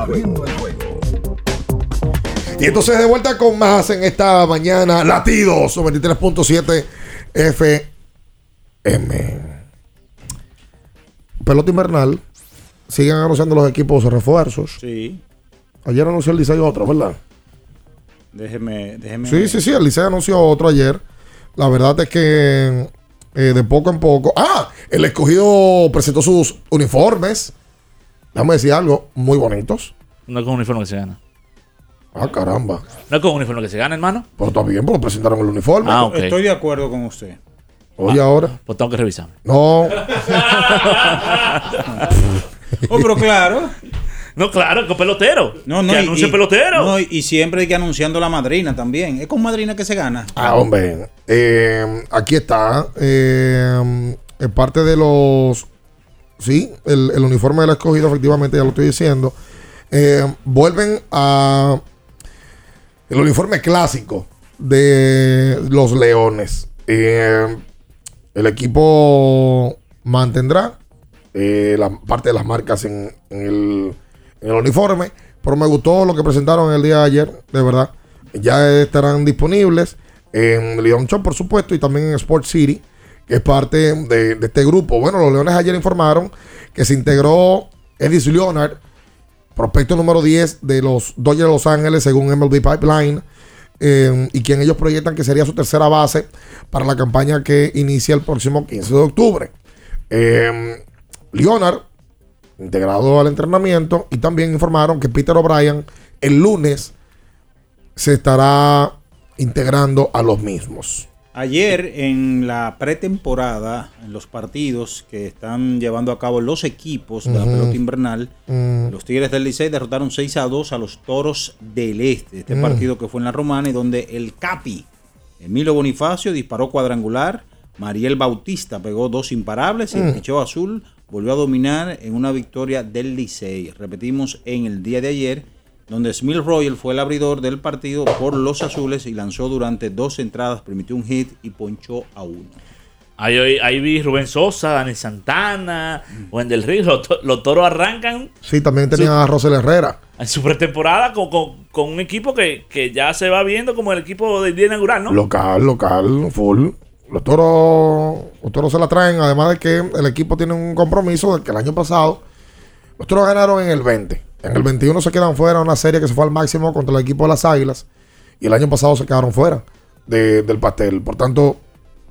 Abriendo el juego. Y entonces de vuelta con más en esta mañana, latidos 93.7 FM. Pelota invernal. Siguen anunciando los equipos de refuerzos. Sí. Ayer anunció el Liceo otro, ¿verdad? Déjeme, déjeme. Sí, sí, sí. El Liceo anunció otro ayer. La verdad es que eh, de poco en poco. Ah, el escogido presentó sus uniformes. Déjame decir algo, muy bonitos. No es con uniforme que se gana. Ah, caramba. No es con uniforme que se gana, hermano. Pero está bien, porque presentaron el uniforme. Ah, ok. Estoy de acuerdo con usted. Oye, ahora. Pues tengo que revisar. No. Oh, pero claro. No, claro, con pelotero. No, no. Que y- anuncie y- pelotero. No, y, siempre hay que anunciando la madrina también. Es con madrina que se gana. Ah, hombre. Eh, aquí está. Eh, es parte de los. Sí, el, el uniforme del escogido, efectivamente, ya lo estoy diciendo. Eh, vuelven a. El uniforme clásico de los Leones. Eh, el equipo mantendrá eh, la parte de las marcas en, el, en el uniforme. Pero me gustó lo que presentaron el día de ayer, de verdad. Ya estarán disponibles en Leon Shop, por supuesto, y también en Sport City, es parte de, este grupo. Bueno, los Leones ayer informaron que se integró Edis Leonard prospecto número 10 de los Dodgers de Los Ángeles, según MLB Pipeline, eh, y quien ellos proyectan que sería su tercera base para la campaña que inicia el próximo 15 de octubre. Eh, Leonard, integrado al entrenamiento, y también informaron que Peter O'Brien el lunes se estará integrando a los mismos. Ayer en la pretemporada, en los partidos que están llevando a cabo los equipos de la pelota invernal, Mm. los Tigres del Licey derrotaron 6 a 2 a los Toros del Este. Este Mm. partido que fue en la Romana y donde el Capi, Emilio Bonifacio, disparó cuadrangular, Mariel Bautista pegó dos imparables y el Mm. picheo azul volvió a dominar en una victoria del Licey. Repetimos en el día de ayer, donde Smith Royal fue el abridor del partido por los azules y lanzó durante dos entradas, permitió un hit y ponchó a uno. Ahí, ahí- ahí vi Rubén Sosa, Dani Santana, Wendel Ríos. Los, to- los toros arrancan Sí, también tenían a Rosel Herrera. en su pretemporada con, con- con un equipo que, que ya se va viendo como el equipo del día inaugural, ¿no? Local, local, full. Los toros, los toros se la traen, además de que el equipo tiene un compromiso de que el año pasado los toros ganaron en el 20. En el 21 se quedan fuera una serie que se fue al máximo contra el equipo de las Águilas. Y el año pasado se quedaron fuera de- del pastel. Por tanto,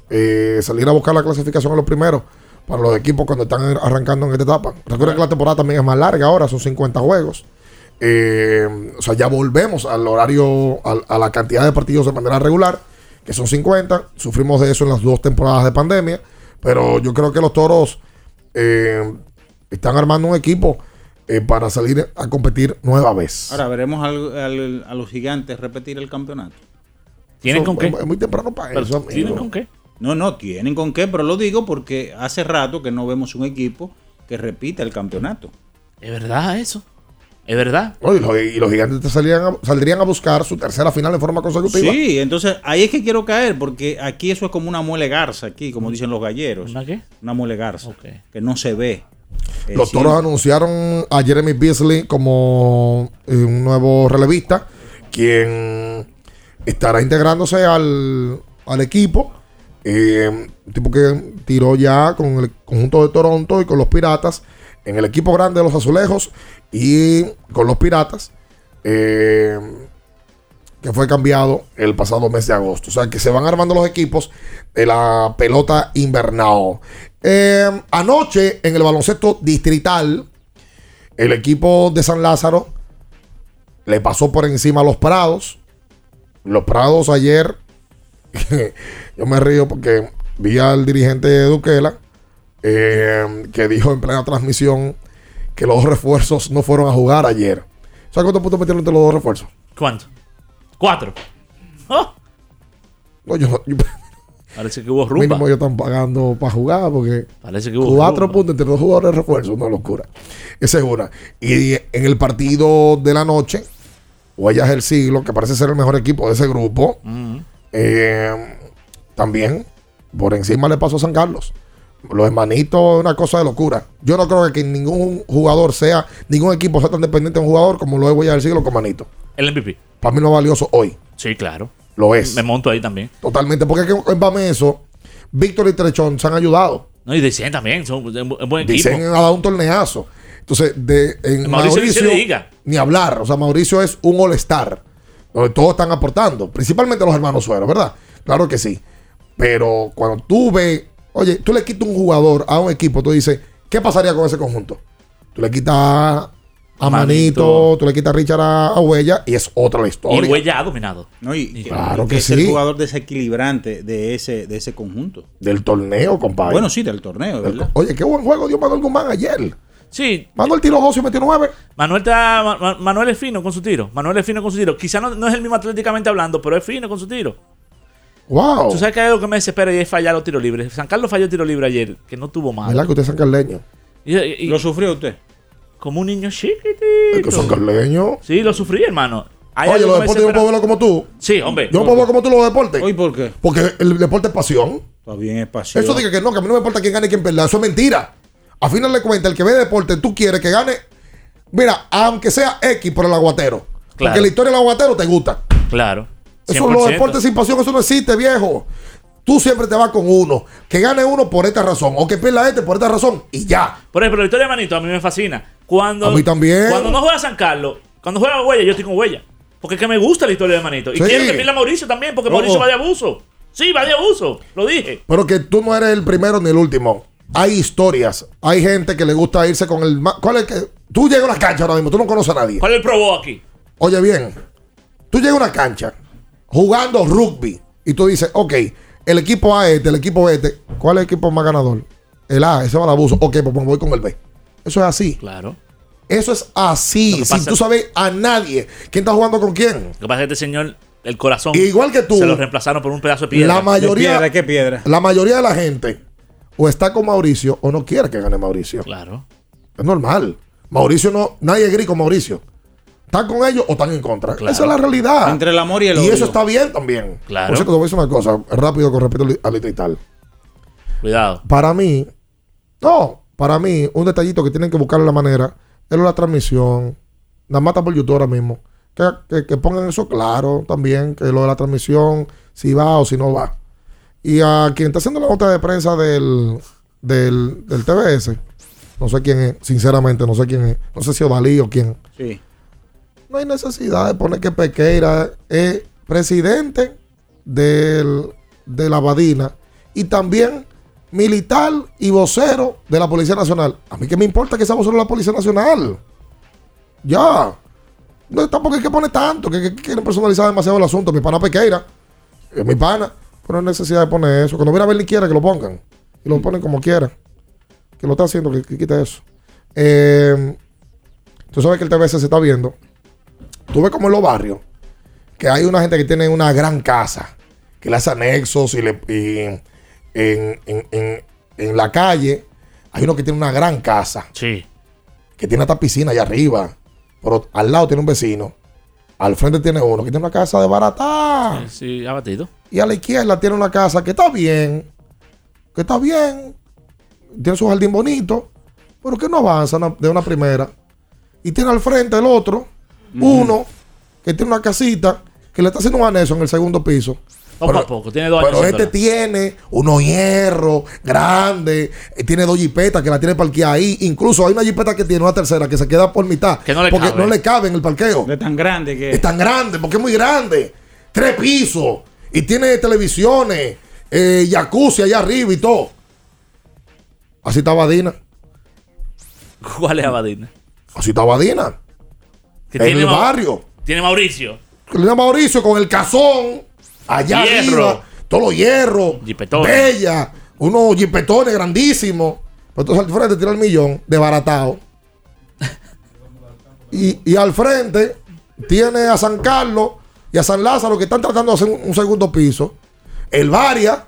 eh, salir a buscar la clasificación es lo primero para los equipos cuando están arrancando en esta etapa. Recuerden que la temporada también es más larga ahora, son 50 juegos. Eh, o sea, ya volvemos al horario, a, la cantidad de partidos de manera regular, que son 50. Sufrimos de eso en las dos temporadas de pandemia, pero yo creo que los toros eh, están armando un equipo eh, para salir a competir nueva vez. Ahora veremos al- al- a los gigantes repetir el campeonato. ¿Tienen Eso con qué? Es muy temprano para Pero, eso. amigo. ¿tienen con qué? No, no, tienen con qué, pero lo digo porque hace rato que no vemos un equipo que repita el campeonato. Es verdad eso. Es verdad. No, y, los, y los gigantes te salían a- saldrían a buscar su tercera final de forma consecutiva. Sí, entonces ahí es que quiero caer, porque aquí eso es como una muele garza, aquí, como dicen los galleros. ¿Una qué? Una muele garza, que no se ve. Eh, Los sí. toros anunciaron a Jeremy Beasley como eh, un nuevo relevista, quien estará integrándose al, al equipo. Eh, un tipo que tiró ya con el conjunto de Toronto y con los Piratas en el equipo grande de los Azulejos y con los Piratas, eh, que fue cambiado el pasado mes de agosto. O sea que se van armando los equipos de la pelota invernal. Eh, anoche en el baloncesto distrital, el equipo de San Lázaro le pasó por encima a los Prados. Los Prados ayer, yo me río porque vi al dirigente de Duquela eh, que dijo en plena transmisión que los dos refuerzos no fueron a jugar ayer. ¿Sabes cuántos puntos metieron entre los dos refuerzos? ¿Cuánto? Cuatro. Oh, No, yo yo- parece que hubo rumba. mínimo ellos están pagando para jugar porque Parece que hubo cuatro rumba. puntos entre dos jugadores de refuerzo, una locura. Esa es una. Y en el partido de la noche, Huellas del Siglo, que parece ser el mejor equipo de ese grupo, eh, también por encima le pasó a San Carlos. Los hermanitos es una cosa de locura. Yo no creo que ningún jugador sea, ningún equipo sea tan dependiente de un jugador como lo es Huellas del Siglo con Manito. El MVP. Para mí es valioso hoy. Sí, claro. Lo es. Me monto ahí también. Totalmente. Porque es que en Bameso, Víctor y Trechón se han ayudado. No, y Dicen también. Son un buen equipo. Dicen ha dado un torneazo. Entonces, de, en Mauricio Mauricio, ni diga. ni hablar. O sea, Mauricio es un all-star. Donde todos están aportando. Principalmente los hermanos Suero, ¿verdad? Claro que sí. Pero cuando tú ves, oye, tú le quitas un jugador a un equipo, tú dices, ¿qué pasaría con ese conjunto? Tú le quitas a Manito, Manito. tú le quitas a Richard a, a Huella y es otra la Y historia. Huella ha dominado. No, y Claro que es el jugador desequilibrante de ese, de ese conjunto. Del torneo, compadre. Bueno, sí, del torneo, ¿verdad? Oye, qué buen juego dio Manuel Guzmán ayer. Sí. Manuel tiró 12 y metió 9. Manuel, está, Ma- Ma- Manuel es fino con su tiro. Manuel es fino con su tiro. Quizá no, no es el mismo atléticamente hablando, pero es fino con su tiro. Wow. Tú sabes que hay algo que me desespera y es fallar los tiros libres. San Carlos falló tiro libre ayer, que no tuvo mal. ¿Verdad que usted es sancarleño? Y- y- ¿Lo sufrió usted? Como un niño chiquitito. Es que sancarleño. Sí, lo sufrí, hermano. Hay Oye, los deportes yo no puedo verlo como tú. Sí, hombre. Yo no puedo verlo como tú los deportes. ¿Hoy por qué? Porque el deporte es pasión. Está bien, es pasión. Eso diga que no, que a mí no me importa quién gane y quién pierda. Eso es mentira. A final de cuentas, el que ve deporte, tú quieres que gane. Mira, aunque sea X por el aguatero. Claro. Porque la historia del aguatero te gusta. Claro. Eso, 100%. los deportes sin pasión, eso no existe, viejo. Tú siempre te vas con uno. Que gane uno por esta razón. O que pierda este por esta razón. Y ya. Por ejemplo, la historia de Manito a mí me fascina. Cuando, A mí también. Cuando no juega San Carlos, cuando juega Huella, yo estoy con Huella. Porque es que me gusta la historia de Manito. Y Sí. quiero que pierda Mauricio también, porque Oh, Mauricio oh. va de abuso. Sí, va de abuso. Lo dije. Pero que tú no eres el primero ni el último. Hay historias. Hay gente que le gusta irse con el. ¿Cuál es que? Tú llegas a una cancha ahora mismo, tú no conoces a nadie. ¿Cuál es el probó aquí? Oye, bien. Tú llegas a una cancha jugando rugby y tú dices, ok, el equipo A este, el equipo B este. ¿Cuál es el equipo más ganador? El A, ese va al abuso. Ok, pues me voy con el B. Eso es así. Claro. Eso es así. Pasa- tú sabes a nadie. ¿Quién está jugando con quién? Lo que pasa es que este señor, el corazón. Igual que tú. Se lo reemplazaron por un pedazo de piedra. La mayoría, ¿De qué piedra? la mayoría de la gente o está con Mauricio o no quiere que gane Mauricio. Claro. Es normal. Mauricio no, nadie es gris con Mauricio. ¿Están con ellos o están en contra? Claro. Esa es la realidad. Entre el amor y el Y odio. eso está bien también. Claro. Por cierto, te voy a decir una cosa rápido con respecto al- al y tal. Cuidado. Para mí, no, para mí, un detallito que tienen que buscar la manera es lo de la transmisión. Nada más está por YouTube ahora mismo. Que, que- que pongan eso claro también, que lo de la transmisión, si va o si no va. Y a quien está haciendo la nota de prensa del, del, del TBS, no sé quién es, sinceramente, no sé quién es. No sé si es Dalí o quién. Sí. No hay necesidad de poner que Pequeira es presidente del, de la Badina y también militar y vocero de la Policía Nacional. A mí que me importa que sea vocero de la Policía Nacional. Ya. No, tampoco hay que poner tanto, que, que- que quieren personalizar demasiado el asunto. Mi pana Pequeira, es mi pana, pero no hay necesidad de poner eso. Cuando viene a ver ni quiera que lo pongan. Y lo ponen como quiera. Que lo está haciendo, que, que quite eso. Eh, tú sabes que el TBS se está viendo. Tú ves como en los barrios, que hay una gente que tiene una gran casa, que le hace anexos y, le, en, en- en- en la calle hay uno que tiene una gran casa. Sí. Que tiene hasta piscina allá arriba. Pero al lado tiene un vecino. Al frente tiene uno que tiene una casa de barata. Sí, abatido. Y a la izquierda tiene una casa que está bien. Que está bien. Tiene su jardín bonito. Pero que no avanza de una primera. Y tiene al frente el otro. Uno que tiene una casita. Que le está haciendo un anexo en el segundo piso. Poco Pero- a poco. Tiene dos Pero este tiene unos hierros grandes, eh, tiene dos jipetas que la tiene parqueada ahí. Incluso hay una jipeta que tiene una tercera que se queda por mitad. Que no le porque cabe. no le cabe en el parqueo. Es tan grande que. Es tan grande, porque es muy grande. Tres pisos. Y tiene televisiones, eh, jacuzzi allá arriba y todo. Así está Badina. ¿Cuál es Abadina? Así está Badina. Que en tiene el barrio. Tiene Mauricio. Le llama Mauricio con el cazón. Allá Hierro. arriba. Todos los hierros. Jipetones. Bella. Unos jipetones grandísimos. Pero entonces al frente tiene el millón de baratado. y, y al frente tiene a San Carlos y a San Lázaro que están tratando de hacer un, un segundo piso. El Varia,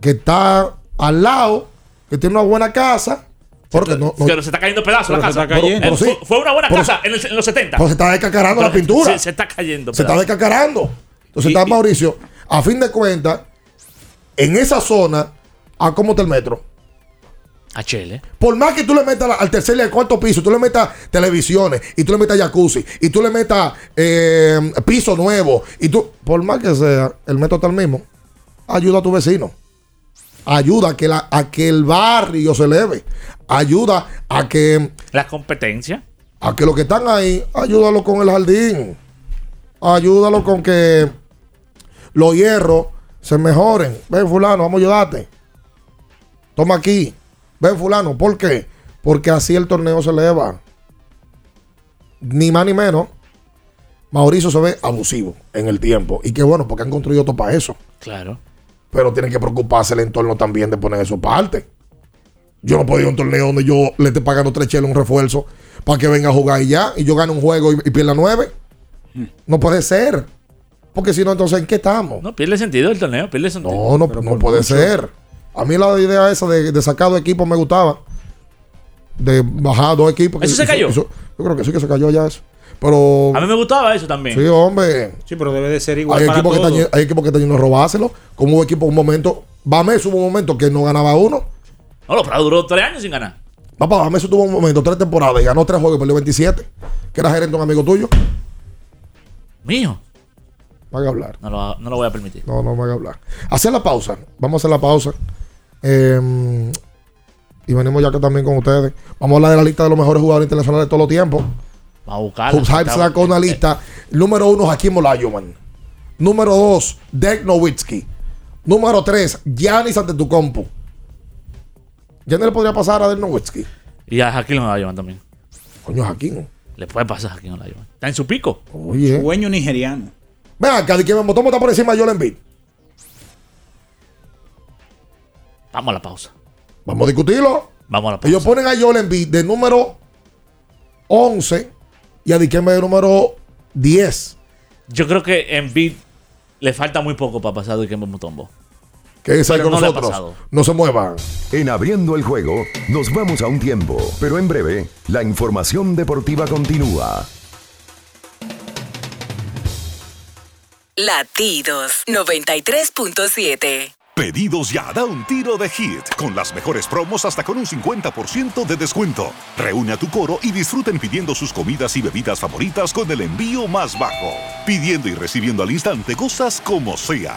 que está al lado, que tiene una buena casa. Porque no, no- Pero se está cayendo pedazos la Pero se casa. está cayendo. Pero sí. fue, fue una buena Pero- casa en, el- en los 70. Pues se está descacarando la Pero pintura. Se, se está cayendo. Se está descacarando. Entonces está Mauricio. A fin de cuentas, en esa zona, ¿a cómo está el metro? A Chele. Por más que tú le metas al tercer y al cuarto piso, tú le metas televisiones, y tú le metas jacuzzi, y tú le metas eh, piso nuevo, y tú, por más que sea, el metro está el mismo. Ayuda a tu vecino. Ayuda a que, la, a que el barrio se eleve. Ayuda a que, La competencia. a que los que están ahí, ayúdalo con el jardín. Ayúdalo con que los hierros se mejoren. Ven, fulano, vamos a ayudarte. Toma aquí. Ven, fulano. ¿Por qué? Porque así el torneo se eleva. Ni más ni menos. Mauricio se ve abusivo en el tiempo. Y qué bueno, porque han construido todo para eso. Claro. Pero tiene que preocuparse el entorno también de poner eso parte. Yo no puedo ir a un torneo donde yo le esté pagando tres chelos un refuerzo para que venga a jugar y ya. Y yo gane un juego y, y pierda nueve. No puede ser. Porque si no, entonces, ¿en qué estamos? No, pierde sentido el torneo. Pierde sentido. No, no, no puede ser. A mí la idea esa de, de sacar dos equipos me gustaba. De bajar dos equipos. ¿Eso se cayó? yo creo que sí que se cayó ya eso. Pero. A mí me gustaba eso también. Sí, hombre. Sí, pero debe de ser igual Hay para equipos, que están, hay equipos que están yendo a robárselo. Como hubo equipo un momento. Bames hubo un momento que no ganaba uno. No, lo Prado duró tres años sin ganar. Papá, Bames tuvo un momento, tres temporadas y ganó tres juegos y perdió 27. Que era gerente de un amigo tuyo. Mío. Van a hablar. No lo, no lo voy a permitir. No, no me haga hablar. Hacer la pausa. Vamos a hacer la pausa. Eh, y venimos ya que también con ustedes. Vamos a hablar de la lista de los mejores jugadores internacionales de todos los tiempos. Vamos a buscarla. Hype sacó una lista. Número uno, Hakim Olajuwon. Número dos, Dirk Nowitzki. Número tres, Giannis Antetokounmpo. ¿Ya no le podría pasar a Dirk Nowitzki? Y a Jaquín lo llevan también. Coño, Hakim. Le puede pasar a Jaquín lo llevan. Está en su pico. Oye. Dueño nigeriano. Ven acá, de que me está por encima de Joel Embiid. Vamos a la pausa. Vamos a discutirlo. Vamos a la pausa. Ellos ponen a Joel Embiid de número 11 y a Dikembe de número 10. Yo creo que en Beat le falta muy poco para pasar de Dikembe Mutombo. Quédense ahí con no nosotros. No se muevan. En abriendo el juego, nos vamos a un tiempo, pero en breve, la información deportiva continúa. Latidos 93.7. Pedidos ya, da un tiro de hit, con las mejores promos hasta con un 50% de descuento. Reúne a tu coro y disfruten pidiendo sus comidas y bebidas favoritas con el envío más bajo. Pidiendo y recibiendo al instante cosas como sea.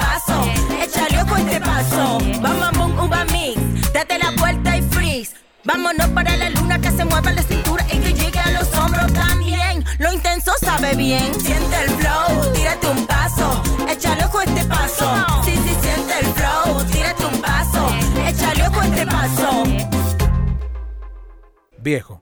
échale ojo este paso, bom, bom, uva mix. Date la vuelta y freeze. Vámonos para la luna que se mueva la cintura y que llegue a los hombros también. Lo intenso sabe bien. Siente el flow, tírate un paso, échale ojo este paso. Sí, sí, siente el flow, tírate un paso, échale ojo este paso. Viejo,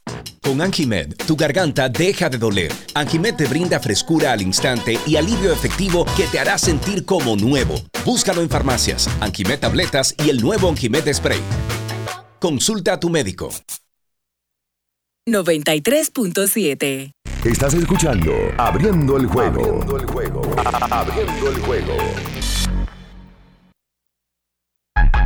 Con Anjimed, tu garganta deja de doler. Anjimed te brinda frescura al instante y alivio efectivo que te hará sentir como nuevo. Búscalo en farmacias, Anjimed tabletas y el nuevo Anjimed spray. Consulta a tu médico. 93.7. Estás escuchando Abriendo el juego. Abriendo el juego. Abriendo el juego.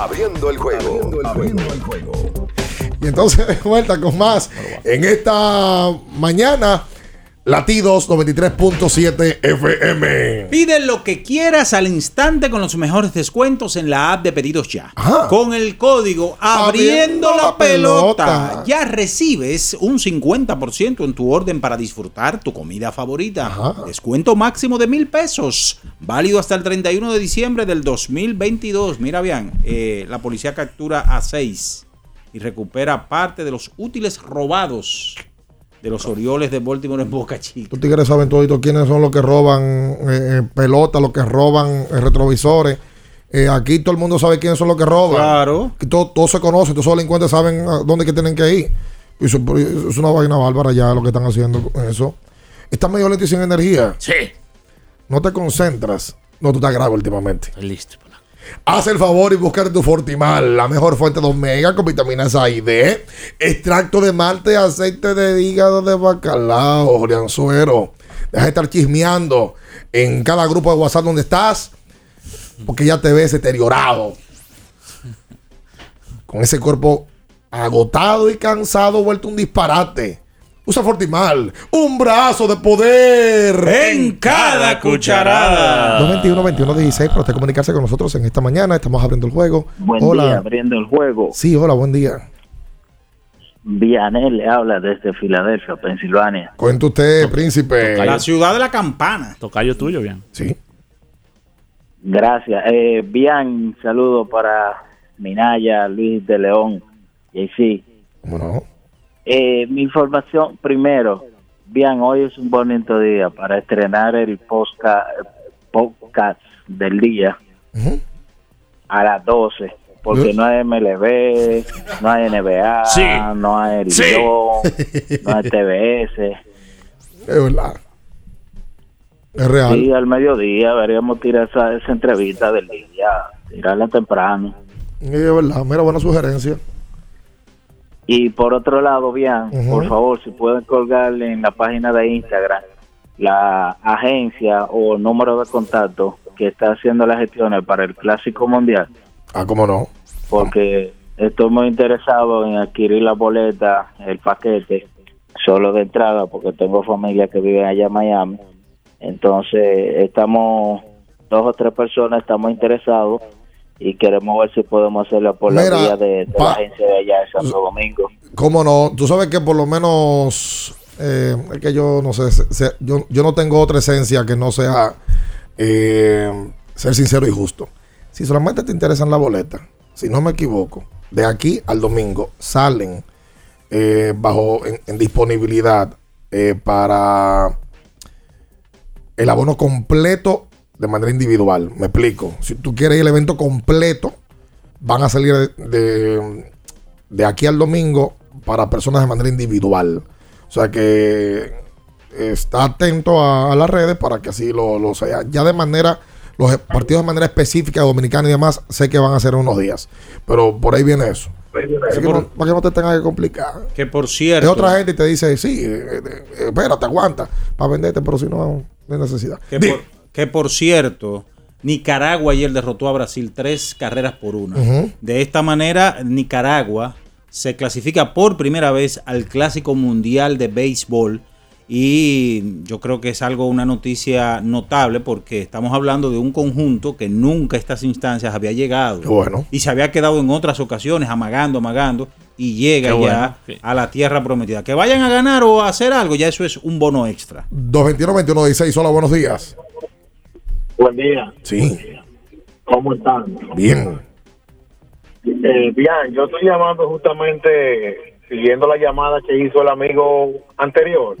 Abriendo el juego. Abriendo el, Y entonces de vuelta con más en esta mañana Latidos 93.7 FM. Pide lo que quieras al instante con los mejores descuentos en la app de Pedidos Ya. Con el código Abriendo, Abriendo la, la pelota. pelota. Ya recibes un 50% en tu orden para disfrutar tu comida favorita. Descuento máximo de mil pesos. Válido hasta el 31 de diciembre del 2022. Mira bien, eh, la policía captura a seis y recupera parte de los útiles robados de los Orioles de Baltimore en Boca Chica. Los tigres saben todito quiénes son los que roban eh, eh, pelotas, los que roban eh, retrovisores. Eh, aquí todo el mundo sabe quiénes son los que roban. Claro. Todo, todo se conoce, todos los delincuentes saben a dónde que tienen que ir. Y eso, es una vaina bárbara ya lo que están haciendo con eso. Está medio lento y sin energía. Sí. No te concentras. No, tú estás grave últimamente. Listo. Haz el favor y búscate tu Fortimal, la mejor fuente de omega con vitaminas A y D, extracto de malte, aceite de hígado de bacalao, de anzuero. Deja de estar chismeando en cada grupo de WhatsApp donde estás, porque ya te ves deteriorado. Con ese cuerpo agotado y cansado, vuelto un disparate. Usa Fortimal, un brazo de poder en cada cucharada. 221 21 16 para usted comunicarse con nosotros en esta mañana. Estamos abriendo el juego. Buen hola. día, abriendo el juego. Sí, hola, buen día. Vianel le habla desde Filadelfia, Pensilvania. Cuenta usted, príncipe. La ciudad de la campana. Tocayo tuyo, bien. Sí. Gracias. Eh, bien, saludo para Minaya, Luis de León, y sí. Bueno. Eh, mi información, primero, bien, hoy es un bonito día para estrenar el podcast del día a las 12. Porque no hay MLB, no hay NBA, Sí. no hay el Sí. No hay TBS. Es verdad. Es real. Sí, al mediodía deberíamos tirar esa, esa entrevista del día, tirarla temprano. Es verdad. Mira, buena sugerencia. Y por otro lado, bien, por favor, si pueden colgarle en la página de Instagram la agencia o número de contacto que está haciendo las gestiones para el Clásico Mundial. Ah, cómo no. Porque estoy muy interesado en adquirir la boleta, el paquete, solo de entrada, porque tengo familia que vive allá en Miami. Entonces, estamos, dos o tres personas estamos interesados y queremos ver si podemos hacerlo por la Mira, vía de, de la pa- agencia de allá de Santo Domingo. ¿Cómo no? Tú sabes que por lo menos. eh, es que yo no sé. se- se- yo, yo no tengo otra esencia que no sea eh, ser sincero y justo. Si solamente te interesan la boleta, si no me equivoco, de aquí al domingo salen eh, bajo en, en disponibilidad para el abono completo de manera individual. Me explico. Si tú quieres ir al evento completo, van a salir de, de- de aquí al domingo para personas de manera individual. O sea que está atento a, a las redes para que así lo, lo sea. Ya de manera, los partidos de manera específica, dominicana y demás, sé que van a ser unos días. Pero por ahí viene eso. Así que no- para que no te tengas que complicar. Que por cierto. Es otra gente y te dice, sí, eh, eh, espérate, aguanta, para venderte, pero si no, no hay necesidad. Que por, que por cierto, Nicaragua ayer derrotó a Brasil tres carreras por una. De esta manera, Nicaragua se clasifica por primera vez al Clásico Mundial de Béisbol. Y yo creo que es algo, una noticia notable porque estamos hablando de un conjunto que nunca a estas instancias había llegado. Bueno. Y se había quedado en otras ocasiones amagando, amagando. Y llega ya a la tierra prometida. Que vayan a ganar o a hacer algo, ya eso es un bono extra. 221-21-16, hola, buenos días. Buen día. Sí, ¿Cómo están? bien. Eh, bien, yo estoy llamando justamente siguiendo la llamada que hizo el amigo anterior.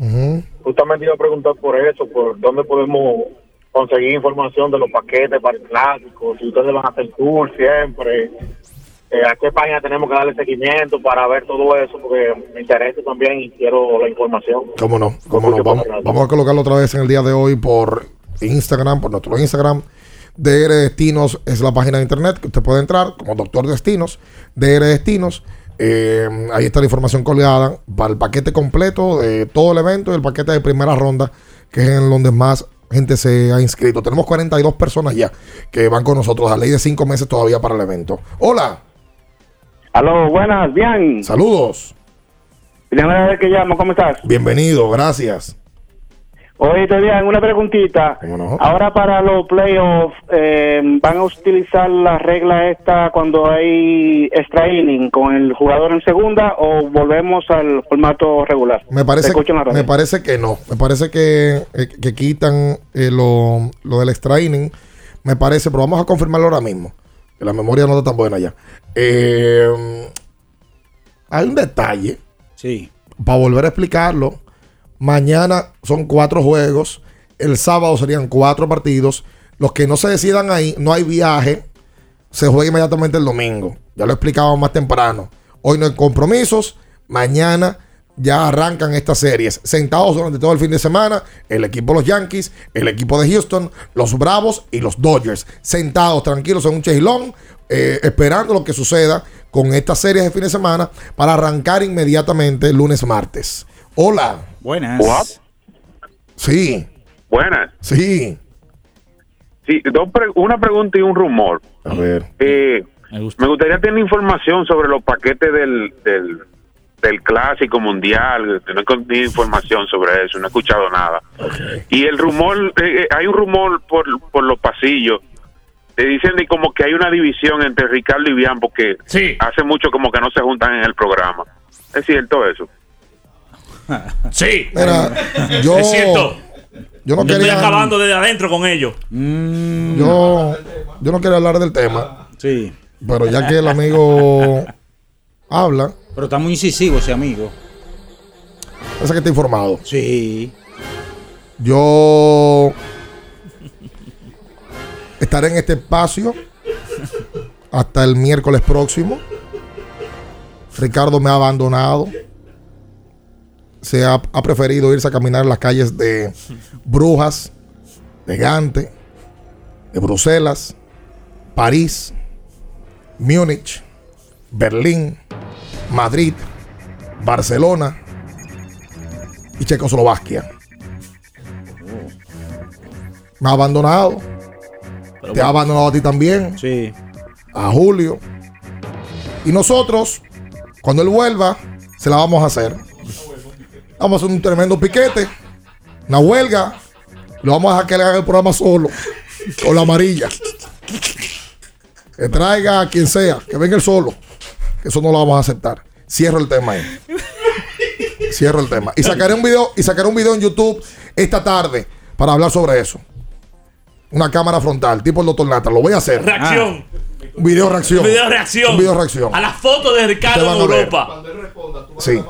Justamente iba a preguntar por eso, por dónde podemos conseguir información de los paquetes para el clásico, si ustedes van a hacer tour siempre, eh, a qué página tenemos que darle seguimiento para ver todo eso, porque me interesa también y quiero la información. ¿Cómo no? ¿Cómo no? Vamos, vamos a colocarlo otra vez en el día de hoy por Instagram, por nuestro Instagram. DR Destinos es la página de internet que usted puede entrar como Doctor Destinos. DR Destinos. eh, ahí está la información colgada para el paquete completo de todo el evento y el paquete de primera ronda, que es en donde más gente se ha inscrito. Tenemos 42 personas ya que van con nosotros. A ley de 5 meses todavía para el evento. Hola. Aló, buenas, bien. Saludos. Primera vez que llamo, ¿cómo estás? Bienvenido, gracias. Oye, te bien, una preguntita. Ahora para los playoffs, eh, ¿van a utilizar la regla esta cuando hay extra inning con el jugador en segunda o volvemos al formato regular? Me parece, radio. me parece que no. Me parece que, eh, que quitan eh, lo, lo del extra inning. Me parece, pero vamos a confirmarlo ahora mismo. Que la memoria no está tan buena ya. Eh, hay un detalle. Sí. Para volver a explicarlo. Mañana son cuatro juegos. El sábado serían cuatro partidos. Los que no se decidan ahí, no hay viaje. Se juega inmediatamente el domingo. Ya lo explicaba más temprano. Hoy no hay compromisos. Mañana ya arrancan estas series. Sentados durante todo el fin de semana, el equipo de los Yankees, el equipo de Houston, los Bravos y los Dodgers. Sentados tranquilos en un chejilón, eh, esperando lo que suceda con estas series de fin de semana para arrancar inmediatamente lunes, martes. Hola. Buenas. Sí. Buenas. Sí. Sí, dos pre- una pregunta y un rumor. A ver. Eh, me gustaría tener información sobre los paquetes del, del, del clásico mundial. No he tenido información sobre eso, no he escuchado nada. Y el rumor, eh, eh, hay un rumor por, por los pasillos. Te dicen de como que hay una división entre Ricardo y Bian porque hace mucho como que no se juntan en el programa. ¿Es cierto eso? Sí. Mira, yo, Es cierto. yo no Yo estoy quería, acabando desde adentro con ellos. yo, yo no quería hablar del tema. Sí. Pero ya que el amigo habla, Pero está muy incisivo ese amigo. parece que está informado. Sí. Yo estaré en este espacio hasta el miércoles próximo. Ricardo me ha abandonado. Se ha, ha preferido irse a caminar en las calles de Brujas, de Gante, de Bruselas, París, Múnich, Berlín, Madrid, Barcelona y Checoslovaquia. Me ha abandonado. Te ha abandonado a ti también. Sí. A Julio. Y nosotros, cuando él vuelva, se la vamos a hacer. Vamos a hacer un tremendo piquete. Una huelga. Lo vamos a dejar que le haga el programa solo. Con la amarilla. Que traiga a quien sea. Que venga el solo. Que eso no lo vamos a aceptar. Cierro el tema ahí. Cierro el tema. Y sacaré un video, y sacaré un video en YouTube esta tarde para hablar sobre eso. Una cámara frontal, tipo el doctor Nata. Lo voy a hacer. Reacción. Un video reacción. Video reacción. Un video reacción. A la foto de Ricardo en van a ver. Europa. Sí.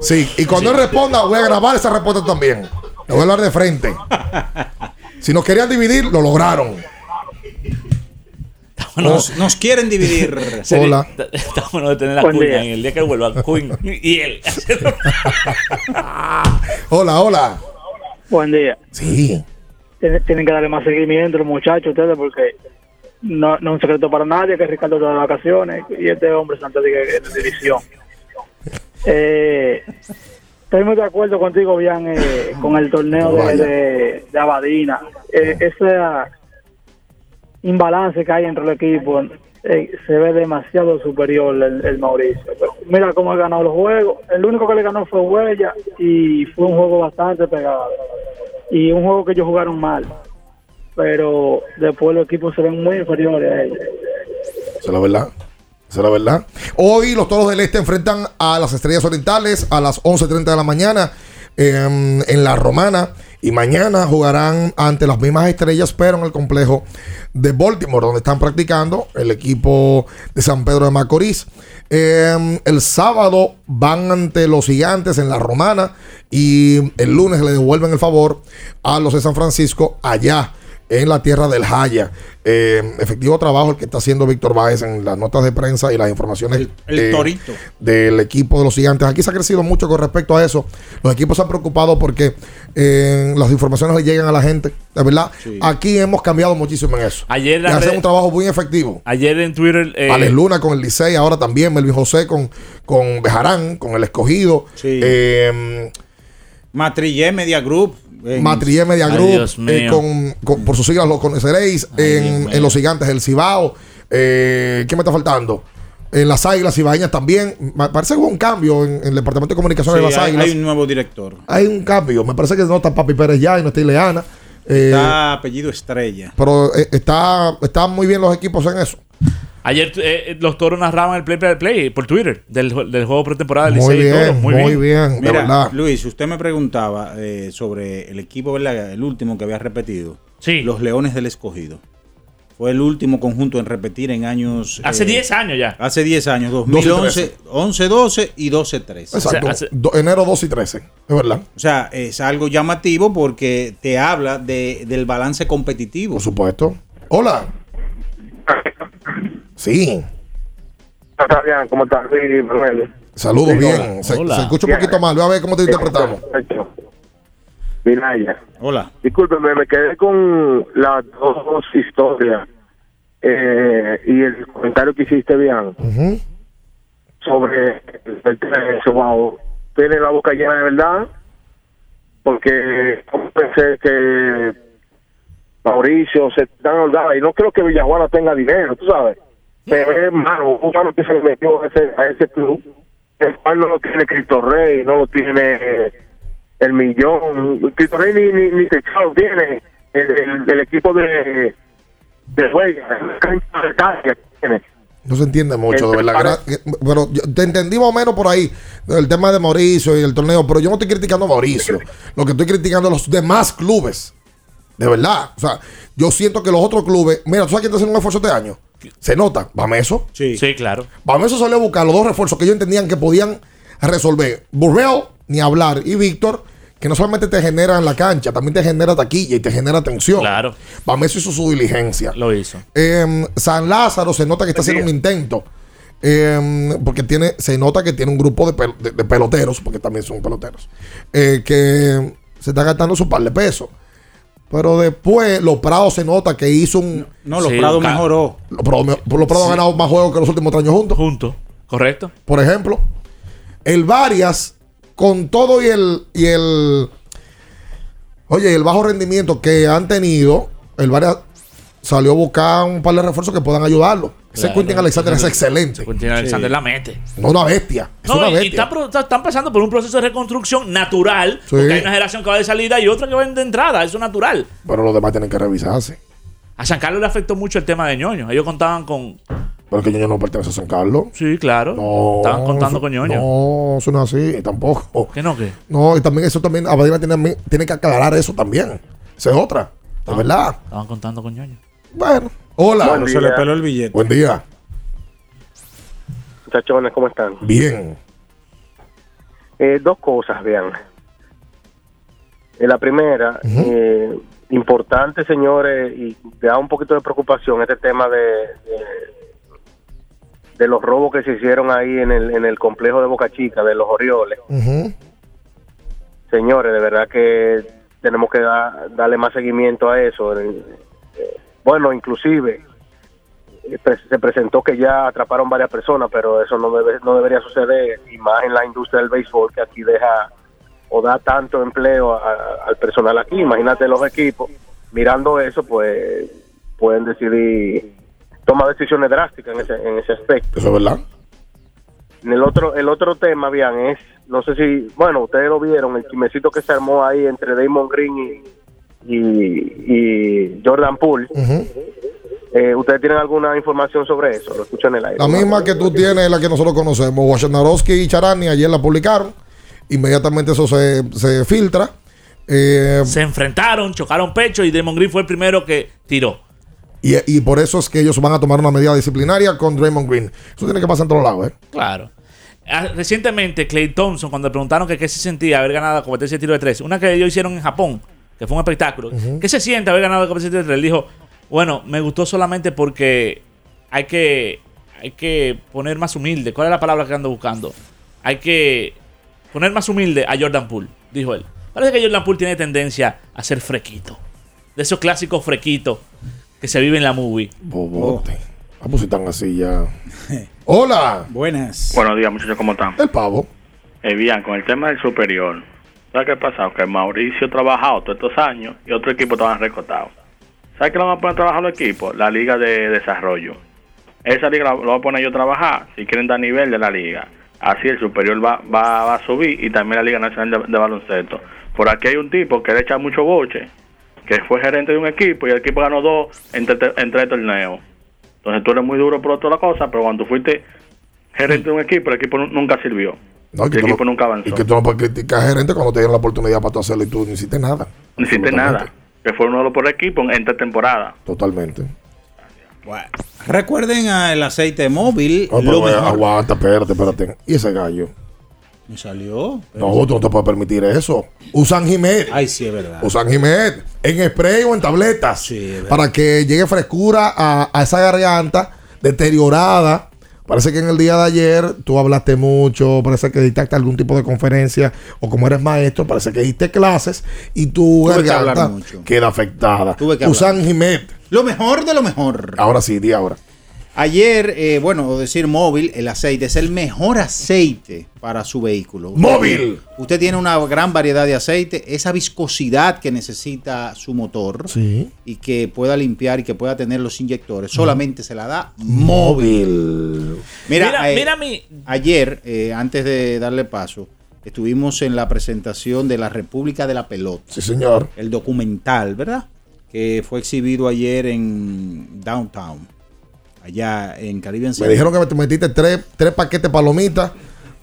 Sí, y cuando él responda, voy a grabar esa respuesta también. Le voy a hablar de frente. Si nos querían dividir, lo lograron. Nos, nos quieren dividir. Hola. Está bueno de tener a Queen ahí, el día que vuelva Queen y él. Hola, hola. Buen día. Sí. Tienen, tienen que darle más seguimiento los muchachos ustedes porque no, no es un secreto para nadie que Ricardo está de vacaciones y este hombre está de, de división. Eh, estoy muy de acuerdo contigo, Bian, eh, con el torneo de, de, de Abadina. Eh, ese imbalance que hay entre los equipos eh, se ve demasiado superior el, el Mauricio. Pero mira cómo ha ganado los juegos. El único que le ganó fue Huella y fue un juego bastante pegado. Y un juego que ellos jugaron mal. Pero después los equipos se ven muy inferiores a ellos. Esa es la verdad. Es la verdad. Hoy los toros del este enfrentan a las estrellas orientales a las 11.30 de la mañana en, en la romana. Y mañana jugarán ante las mismas estrellas, pero en el complejo de Baltimore, donde están practicando el equipo de San Pedro de Macorís. Eh, el sábado van ante los gigantes en la romana y el lunes le devuelven el favor a los de San Francisco allá en la tierra del Jaya. Eh, efectivo trabajo el que está haciendo Víctor Báez en las notas de prensa y las informaciones el eh, torito. del equipo de los gigantes. Aquí se ha crecido mucho con respecto a eso. Los equipos se han preocupado porque eh, las informaciones le llegan a la gente. De verdad, aquí hemos cambiado muchísimo en eso. Ayer la hacen un trabajo muy efectivo. Ayer en Twitter. eh, Alex Luna con el Licey, ahora también Melvin José con, con Bejarán, con el escogido. Eh, Matrillé Media Group. En- Matrillé Media Group, eh, con, con- por sus siglas lo conoceréis, en, en Los Gigantes del Cibao. Eh, ¿Qué me está faltando? En las Águilas Ibaeñas también. Me parece que hubo un cambio en, en el Departamento de Comunicación Sí, de las hay, Águilas. hay un nuevo director. Hay un cambio. Me parece que no está Papi Pérez ya y no está Ileana. Eh, Está apellido Estrella. pero eh, está, están muy bien los equipos en eso. Ayer eh, eh, los toros narraban el play play play por Twitter del, del juego pretemporada del Muy bien, Toros. muy bien, de Mira, verdad. Luis, usted me preguntaba eh, sobre el equipo, ¿verdad? El último que había repetido. Sí. Los Leones del Escogido. Fue el último conjunto en repetir en años. Hace eh, 10 años ya. Hace 10 años, 12 y 2011, 11-12 y 12-13. Exacto. Do- enero 2 y 13. Es verdad. O sea, es algo llamativo porque te habla de, del balance competitivo. Por supuesto. Hola. Sí. ¿cómo estás? Sí, Manuel. Saludos, Sí, bien. hola. Se, Hola. se escucha un poquito mal. Ve a ver cómo te interpretamos. Perfecto. Minaya. Hola. Discúlpeme, me quedé con las dos historias eh, y el comentario que hiciste, bien, sobre el tema de. Wow, tiene la boca llena de verdad, porque yo pensé que Mauricio se dan holgada y no creo que Villajuana tenga dinero, tú sabes. Pero es malo, un mano que se le metió a ese, a ese club, el cual no lo tiene Cristo Rey, no lo tiene eh, el millón. Cristo Rey ni, ni, ni Techado tiene el, el, el equipo de, de Huelga, tiene. No se entiende mucho, de verdad. Pero yo te entendí más o menos por ahí el tema de Mauricio y el torneo, pero yo no estoy criticando a Mauricio. Lo que estoy criticando a los demás clubes. De verdad. O sea, yo siento que los otros clubes. Mira, ¿tú sabes quién está haciendo un esfuerzo este año? Se nota. Bameso. Sí. Sí, claro. Bameso salió a buscar los dos refuerzos que ellos entendían que podían resolver. Burrell, ni hablar. Y Víctor, que no solamente te genera en la cancha, también te genera taquilla y te genera atención. Claro. Bameso hizo su diligencia. Lo hizo. Eh, San Lázaro se nota que está haciendo un intento. Eh, porque tiene, se nota que tiene un grupo de, pel- de- de peloteros, porque también son peloteros, eh, que se está gastando su par de pesos. Pero después, Los Prados se nota que hizo un. No, Los Sí, Prados mejoró. Los Prados, me- Los Prados Sí. han ganado más juegos que los últimos tres años juntos. Juntos, correcto. Por ejemplo, el Varias, con todo y el. Y el oye, el bajo rendimiento que han tenido, el Varias salió a buscar un par de refuerzos que puedan ayudarlo. Ese Claro. Quentin Alexander es excelente. Quentin Alexander la mete. No una bestia. Es No, una y- y, bestia. está está- están pasando por un proceso de reconstrucción natural. Sí. Porque hay una generación que va de salida y otra que va de entrada. Eso es natural. Pero los demás tienen que revisarse. A San Carlos le afectó mucho el tema de ñoño. Ellos contaban con. Pero que Ñoño no pertenece a San Carlos. Sí, claro. No, Estaban contando con ñoño. No, eso no es así, tampoco. ¿Qué no qué? No, y también eso también, Abadina tiene, tiene que aclarar eso también. Esa es otra. De verdad. Estaban contando con ñoño. Bueno. Hola. Buen Se le día. peló el billete. Buen día. Muchachones, ¿cómo están? Bien. Eh, dos cosas, vean. Eh, la primera, eh, importante, señores, y da un poquito de preocupación este tema de, de, de los robos que se hicieron ahí en el, en el complejo de Boca Chica, de los Orioles. Señores, de verdad que tenemos que da- darle más seguimiento a eso. Eh, bueno, inclusive eh, se presentó que ya atraparon varias personas, pero eso no, debe- no debería suceder, y más en la industria del béisbol, que aquí deja o da tanto empleo a- al personal aquí. Imagínate los equipos, mirando eso, pues pueden decidir, tomar decisiones drásticas en ese, en ese aspecto. Eso es verdad. En el otro, el otro tema, bien, es, no sé si, bueno, ustedes lo vieron, el chismecito que se armó ahí entre Damon Green y, y, y Jordan Poole. Eh, ¿Ustedes tienen alguna información sobre eso? Lo escucho en el aire. La misma que tú tienes es la que nosotros conocemos. Wachanarowski y Charani ayer la publicaron. Inmediatamente eso se, se filtra. Eh, Se enfrentaron, chocaron pecho y Draymond Green fue el primero que tiró. Y, y por eso es que ellos van a tomar una medida disciplinaria con Draymond Green. Eso tiene que pasar en todos lados, ¿eh? Claro. Ah, Recientemente, Clay Thompson, cuando le preguntaron que qué se sentía haber ganado la competencia de tiro de tres, una que ellos hicieron en Japón, que fue un espectáculo, ¿qué se siente haber ganado la competencia de tiro de tres? Él dijo, bueno, me gustó solamente porque hay que, hay que poner más humilde. ¿Cuál es la palabra que ando buscando? Hay que poner más humilde a Jordan Poole, dijo él. Parece que Jordan Poole tiene tendencia a ser frequito. De esos clásicos frequitos que se vive en la movie. Bobote. Ah, pues si están así ya. Hola. Buenas. Buenos días, muchachos, ¿cómo están? El pavo. Eh, bien, con el tema del superior, ¿sabes qué ha pasado? Que Mauricio ha trabajado todos estos años y otro equipo estaban recortados. ¿Sabes qué lo van a poner a trabajar los equipos? La Liga de Desarrollo. esa liga la voy a poner yo a trabajar si quieren dar nivel de la liga. Así el superior va, va, va a subir y también la Liga Nacional de, de Baloncesto. Por aquí hay un tipo que le echa mucho boche, que fue gerente de un equipo y el equipo ganó dos entre, entre torneos. Entonces tú eres muy duro por toda la cosa, pero cuando fuiste gerente de un equipo, el equipo nu- nunca sirvió. No, y que el equipo no- nunca avanzó. Y que tú no puedes criticar a gerente cuando te dieron la oportunidad para tú hacerlo y tú no hiciste nada. No hiciste nada. Que fue uno de los por equipo en esta temporada. Totalmente. Recuerden al aceite móvil. Pero lo mejor. aguanta, espérate, espérate. ¿Y ese gallo? Me salió. No, tú no te puedes permitir eso. Usan Jiménez. Ay, sí, es verdad. Usan Jiménez en spray o en tabletas. para que llegue frescura a, a esa garganta deteriorada. Parece que en el día de ayer tú hablaste mucho, parece que dictaste algún tipo de conferencia, o como eres maestro, parece que diste clases y tu Tuve garganta queda afectada. Tuve que hablar. Usan Jiménez. Lo mejor de lo mejor. Ahora sí, di ahora. Ayer, eh, bueno, o decir móvil, el aceite es el mejor aceite para su vehículo. Usted ¡Móvil! Usted tiene una gran variedad de aceite, esa viscosidad que necesita su motor Sí. y que pueda limpiar y que pueda tener los inyectores, solamente se la da móvil. Mira, Mira, eh, mira mi- ayer, eh, antes de darle paso, estuvimos en la presentación de la República de la Pelota. Sí, señor. El documental, ¿verdad? Que fue exhibido ayer en Downtown, allá en Caribbean Me dijeron que me te metiste tres, tres paquetes de palomitas,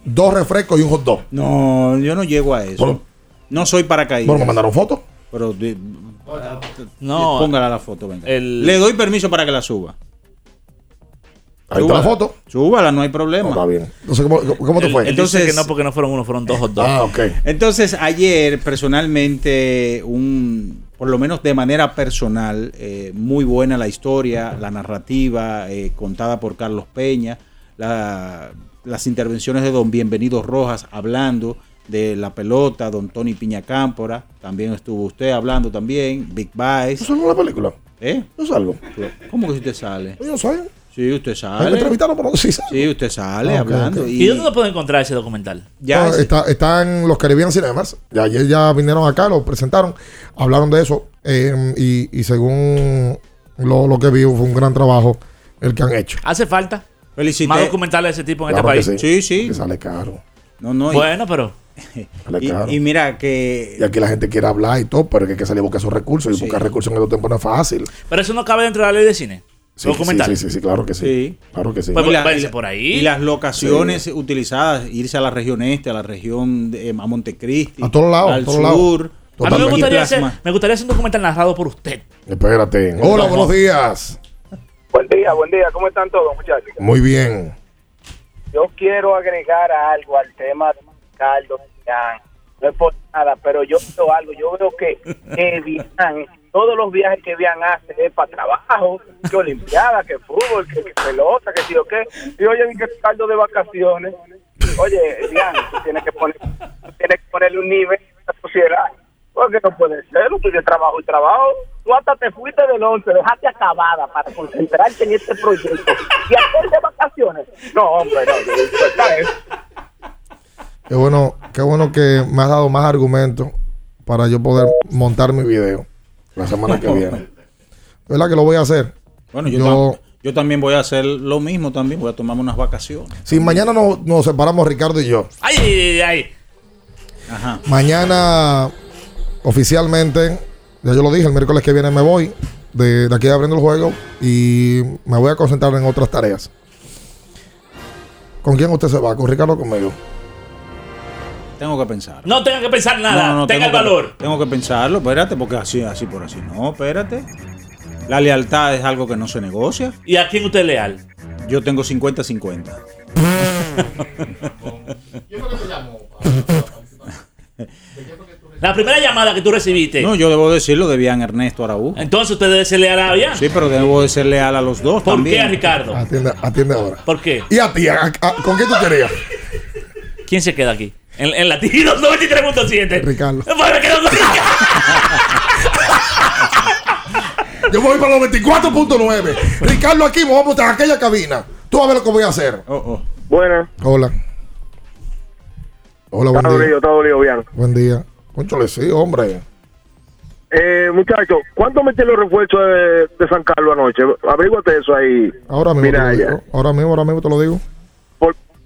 dos refrescos y un hot dog. No, yo no llego a eso. Bueno. no soy paracaídas. Bueno, me mandaron fotos. Pero de- No. póngala la foto, venga. El- Le doy permiso para que la suba. Ahí está la Súbala. foto. Súbala, no hay problema. está bien. Entonces, ¿cómo, cómo te fue? dice que no, porque no fueron uno, fueron dos hot dogs. Ah, ok. Entonces, ayer, personalmente, un, por lo menos de manera personal, eh, muy buena la historia, la narrativa eh, contada por Carlos Peña, la- las intervenciones de don Bienvenido Rojas hablando de la pelota, don Tony Piña Cámpora, también estuvo usted hablando también, Big Vice. ¿Tú salgo en la película? ¿Eh? Yo salgo. ¿Cómo que usted sale? Yo soy. Sí, usted Me sale. entrevistaron, pero sí. Sí, usted sale Ah, hablando. ok. ¿Y dónde lo puedo encontrar ese documental? Ya, No, está, está en los Caribbean Cinemas. Ya, ayer ya vinieron acá, lo presentaron, hablaron de eso. eh, y, y según lo, lo que vi, fue un gran trabajo el que han hecho. ¿Hace falta? Felicité. Más documentales de ese tipo en Claro este que país. Sí, sí. Que sale caro. No, no. y- Bueno, pero. Sale Y, caro. y mira que Y aquí la gente quiere hablar y todo, pero es que hay que salir a buscar esos recursos. Y Sí. buscar recursos en estos tiempos no es fácil. Pero eso no cabe dentro de la ley de cine. Sí, documental. sí, sí, sí, claro que sí. Sí. Claro que sí. Pues, Y la- por ahí. Y las locaciones utilizadas, irse a la región este, a la región de, a Montecristi, A todos lados, al sur. A mí me gustaría, hacer, me gustaría hacer un documental narrado por usted. Espérate. Hola, buenos días. Buen día, buen día. ¿Cómo están todos, muchachos? Muy bien. Yo quiero agregar algo al tema de Millán. No es por nada, pero yo veo algo. Yo veo que, que Bian, todos los viajes que Bian hace es para trabajo, que Olimpiada, que fútbol, que, que pelota, que sí o qué. Y oye, que Ricardo de vacaciones. Oye, Bian, tú tienes que, poner, tienes que ponerle un nivel a la sociedad. Porque no puede ser, tú de trabajo y trabajo. Tú hasta te fuiste del 11, dejaste acabada para concentrarte en este proyecto. Y hacer de vacaciones. No, hombre, no, yo. Qué bueno, qué bueno que me has dado más argumentos para yo poder montar mi video la semana que viene. ¿Verdad que lo voy a hacer? Bueno, yo, Yo- tam- yo también voy a hacer lo mismo también, voy a tomarme unas vacaciones. Si mañana no- nos separamos Ricardo y yo, ¡Ay, ay, ay! Ajá. mañana oficialmente, ya yo lo dije, el miércoles que viene me voy de, de aquí abriendo el juego y me voy a concentrar en otras tareas. ¿Con quién usted se va? ¿Con Ricardo o conmigo? Tengo que pensar. No tenga que pensar nada. No, no, tenga el que- valor. tengo que pensarlo, espérate, porque así, así por así. No, espérate. La lealtad es algo que no se negocia. ¿Y a quién usted es leal? Yo tengo 50-50. La primera llamada que tú recibiste. No, yo debo decirlo de Bian Ernesto Araújo. Entonces usted debe ser leal a Bian. Sí, pero debo de ser leal a los dos ¿Por también. qué a Ricardo? Atiende, atiende ahora. ¿Por qué? ¿Y a ti? ¿A- a- ¿Con quién tú querías? ¿Quién se queda aquí? En, en Latinos 93.7. Ricardo. Yo voy para los 24.9. Ricardo aquí, me vamos a aquella cabina. Tú vas a ver lo que voy a hacer. Oh, Buenas. Hola. Hola, buen Está día. está dolido, bien. Buen día. Conchole, sí, hombre. Eh, muchachos, ¿cuánto metí los refuerzos de, de San Carlos anoche? Averíguate eso ahí. Ahora mismo, te Mira, lo digo. ahora mismo, ahora mismo te lo digo.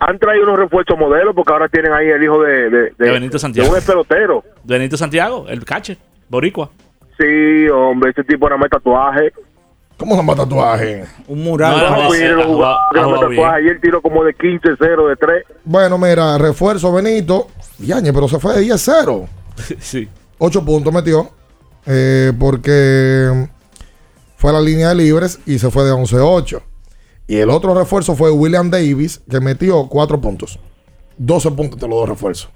Han traído unos refuerzos modelos porque ahora tienen ahí el hijo de, de, De Benito Santiago. de un pelotero. Benito Santiago, el catcher, boricua. Sí, hombre, ese tipo era más tatuaje. ¿Cómo se llama tatuaje? Un mural. No. Ayer tiró como de 15-0 de 3. Bueno, mira, refuerzo Benito. Yañe, pero se fue de 10-0. sí. 8 puntos metió. eh, porque fue a la línea de libres y se fue de 11-8. Y el otro refuerzo fue William Davis, que metió 4 puntos. 12 puntos de los dos refuerzos.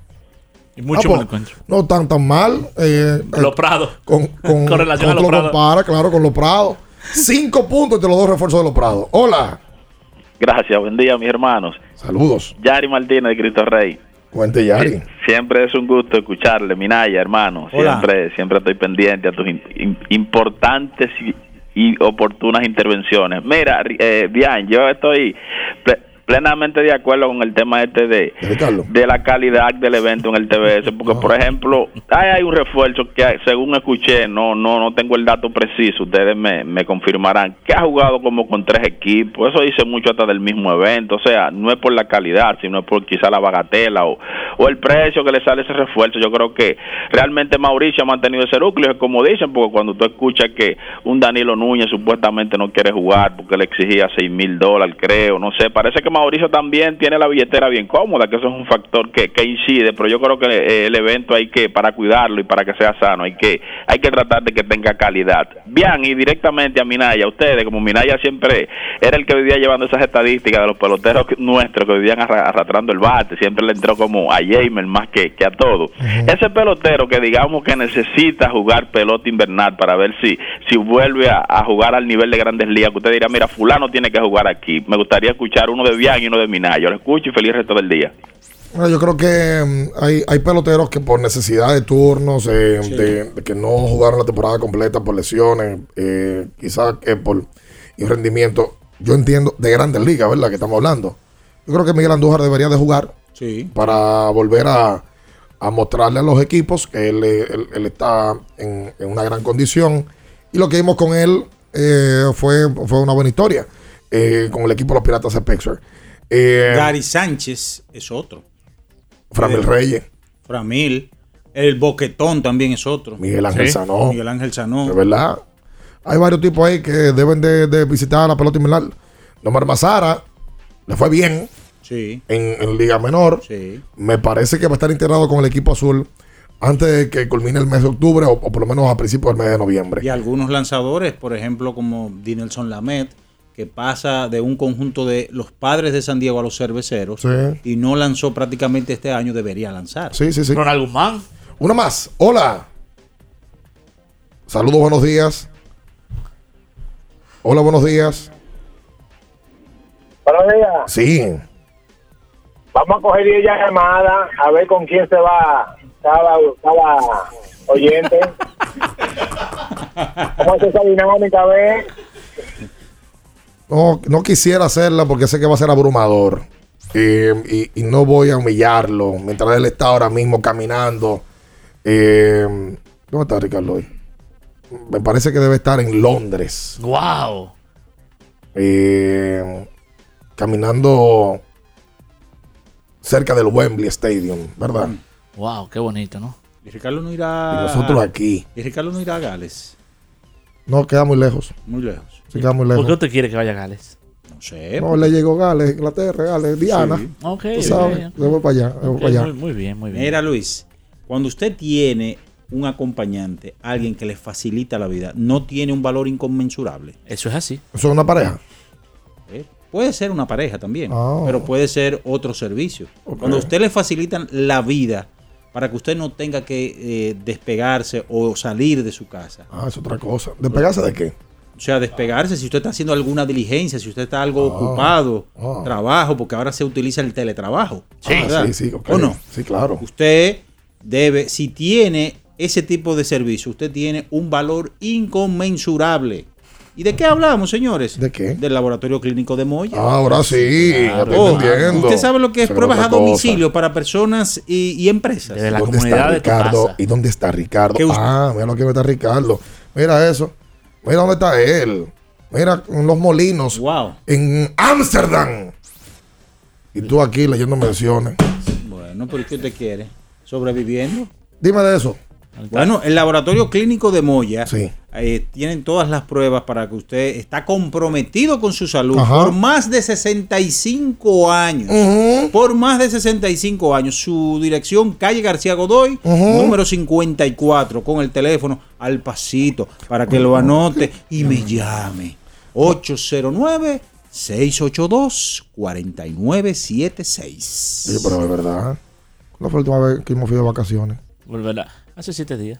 Y mucho Ah, pues, lo encuentro. No tan tan mal. eh, Los eh, Prados. Con, con, Con relación a con los lo Prados. compara, claro, con los Prados. 5 puntos de los dos refuerzos de los Prados. Hola. Gracias, buen día, mis hermanos. Saludos. Yari Martínez de Cristo Rey. Cuente, Yari. Siempre es un gusto escucharle, Minaya, hermano. Hola. Siempre, siempre estoy pendiente a tus in- in- importantes y, oportunas intervenciones. Mira, eh, yo estoy plenamente de acuerdo con el tema este de, de la calidad del evento en el TBS, porque por ejemplo, hay, hay un refuerzo que según escuché, no no no tengo el dato preciso, ustedes me, me confirmarán, que ha jugado como con tres equipos, eso dice mucho hasta del mismo evento, o sea, no es por la calidad, sino por quizá la bagatela o, o el precio que le sale ese refuerzo, yo creo que realmente Mauricio ha mantenido ese núcleo, es como dicen, porque cuando tú escuchas que un Danilo Núñez supuestamente no quiere jugar porque le exigía seis mil dólares, creo, no sé, parece que Mauricio también tiene la billetera bien cómoda, que eso es un factor que, que incide, pero yo creo que eh, el evento hay que, para cuidarlo y para que sea sano, hay que, hay que tratar de que tenga calidad. Bien, y directamente a Minaya, ustedes, como Minaya siempre era el que vivía llevando esas estadísticas de los peloteros nuestros que vivían arra- arrastrando el bate, siempre le entró como a Jamer más que, que a todo. Ese pelotero que digamos que necesita jugar pelota invernal para ver si, si vuelve a, a jugar al nivel de grandes ligas, que usted dirá, mira, fulano tiene que jugar aquí. Me gustaría escuchar uno de Y uno de Minaya. Lo escucho y feliz resto del día. Bueno, yo creo que mm, hay, hay peloteros que por necesidad de turnos, eh, de, de que no jugaron la temporada completa por lesiones, eh, quizás que por y un rendimiento, yo entiendo, de grandes ligas, ¿verdad? Que estamos hablando. Yo creo que Miguel Andújar debería de jugar Sí. para volver a, a mostrarle a los equipos que él, él- él está en, en una gran condición. Y lo que vimos con él eh, fue, fue una buena historia eh, con el equipo de los Piratas de Pittsburgh. Eh, Gary Sánchez es otro. Framil Reyes. Framil. El Boquetón también es otro. Miguel Ángel Sí. Sanó. Miguel Ángel Sanó. De verdad. Hay varios tipos ahí que deben de, de visitar la pelota invernal. Nomar Mazara le fue bien Sí. en, en Liga Menor. Sí. Me parece que va a estar integrado con el equipo azul antes de que culmine el mes de octubre o, o por lo menos a principios del mes de noviembre. Y algunos lanzadores, por ejemplo, como Dinelson Lamet, que pasa de un conjunto de los padres de San Diego a los cerveceros Sí. y no lanzó prácticamente este año, debería lanzar. Sí, sí, sí. Ronald Guzmán. Una más. Hola. Saludos, buenos días. Hola, buenos días. Buenos días. Sí. Vamos a coger 10 llamadas a ver con quién se va cada, cada oyente. ¿Cómo es esa dinámica? A ver. No, no quisiera hacerla porque sé que va a ser abrumador. Eh, y, y no voy a humillarlo mientras él está ahora mismo caminando. Eh, ¿Dónde está Ricardo hoy? Me parece que debe estar en Londres. Wow. Eh, caminando cerca del Wembley Stadium, ¿verdad? Wow, qué bonito, ¿no? Y Ricardo no irá. Y nosotros aquí. Y Ricardo no irá a Gales. No, queda muy lejos. Muy lejos. Queda muy ¿Por lejos. qué usted quiere que vaya a Gales? No sé. No, le llegó Gales, Inglaterra, Gales, Diana. Sí. Ok, Tú sabes, voy para allá, le voy Ok, para allá. muy- muy bien, muy bien. Mira, Luis, cuando usted tiene un acompañante, alguien que le facilita la vida, no tiene un valor inconmensurable. Eso es así. Eso es una pareja. ¿Eh? Puede ser una pareja también, Ah. pero puede ser otro servicio. Cuando a usted le facilitan la vida para que usted no tenga que eh, despegarse o salir de su casa. Ah, es otra cosa. ¿Despegarse de qué? O sea, despegarse si usted está haciendo alguna diligencia, si usted está algo Ah, ocupado, ah. trabajo, porque ahora se utiliza el teletrabajo. Sí, ¿verdad? sí, sí, ok. ¿O no? Sí, claro. Usted debe, si tiene ese tipo de servicio, usted tiene un valor inconmensurable. ¿Y de qué hablamos, señores? ¿De qué? Del laboratorio clínico de Moya. Ahora sí, Claro. estoy entendiendo. ¿Usted sabe lo que es pruebas a cosa. domicilio para personas y, y empresas? ¿Dónde está Ricardo? ¿Y dónde está Ricardo? ¿Qué usted- Ah, mira lo que está Ricardo. Mira eso. Mira dónde está él. Mira en los molinos. Wow. En Ámsterdam. Y tú aquí leyendo menciones. Bueno, pero ¿qué usted quiere? ¿Sobreviviendo? Dime de eso. Bueno, el laboratorio clínico de Moya eh, tienen todas las pruebas para que usted está comprometido con su salud Ajá. por más de 65 años. Por más de 65 años. Su dirección, calle García Godoy, número 54, con el teléfono al pasito para que lo anote y me llame. 809 682 4976. Sí, pero es verdad. ¿Cuándo fue la última vez que hemos ido de vacaciones? Volverá. Hace siete días.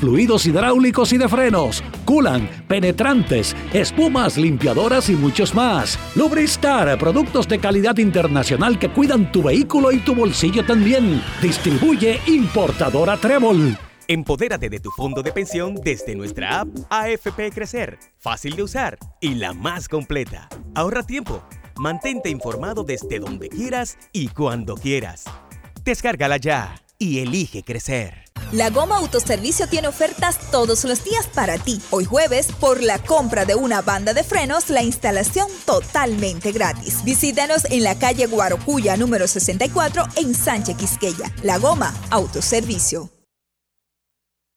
fluidos hidráulicos y de frenos, culan, penetrantes, espumas, limpiadoras y muchos más. Lubristar, productos de calidad internacional que cuidan tu vehículo y tu bolsillo también. Distribuye importadora Trébol. Empodérate de tu fondo de pensión desde nuestra app AFP Crecer. Fácil de usar y la más completa. Ahorra tiempo. Mantente informado desde donde quieras y cuando quieras. Descárgala ya y elige crecer. La Goma Autoservicio tiene ofertas todos los días para ti. Hoy jueves, por la compra de una banda de frenos, la instalación totalmente gratis. Visítanos en la calle Guarocuya número 64 en Sánchez Quisqueya. La Goma Autoservicio.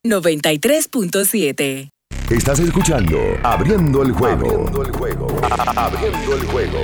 93.7. Estás escuchando Abriendo el juego. Abriendo el juego. Abriendo el juego.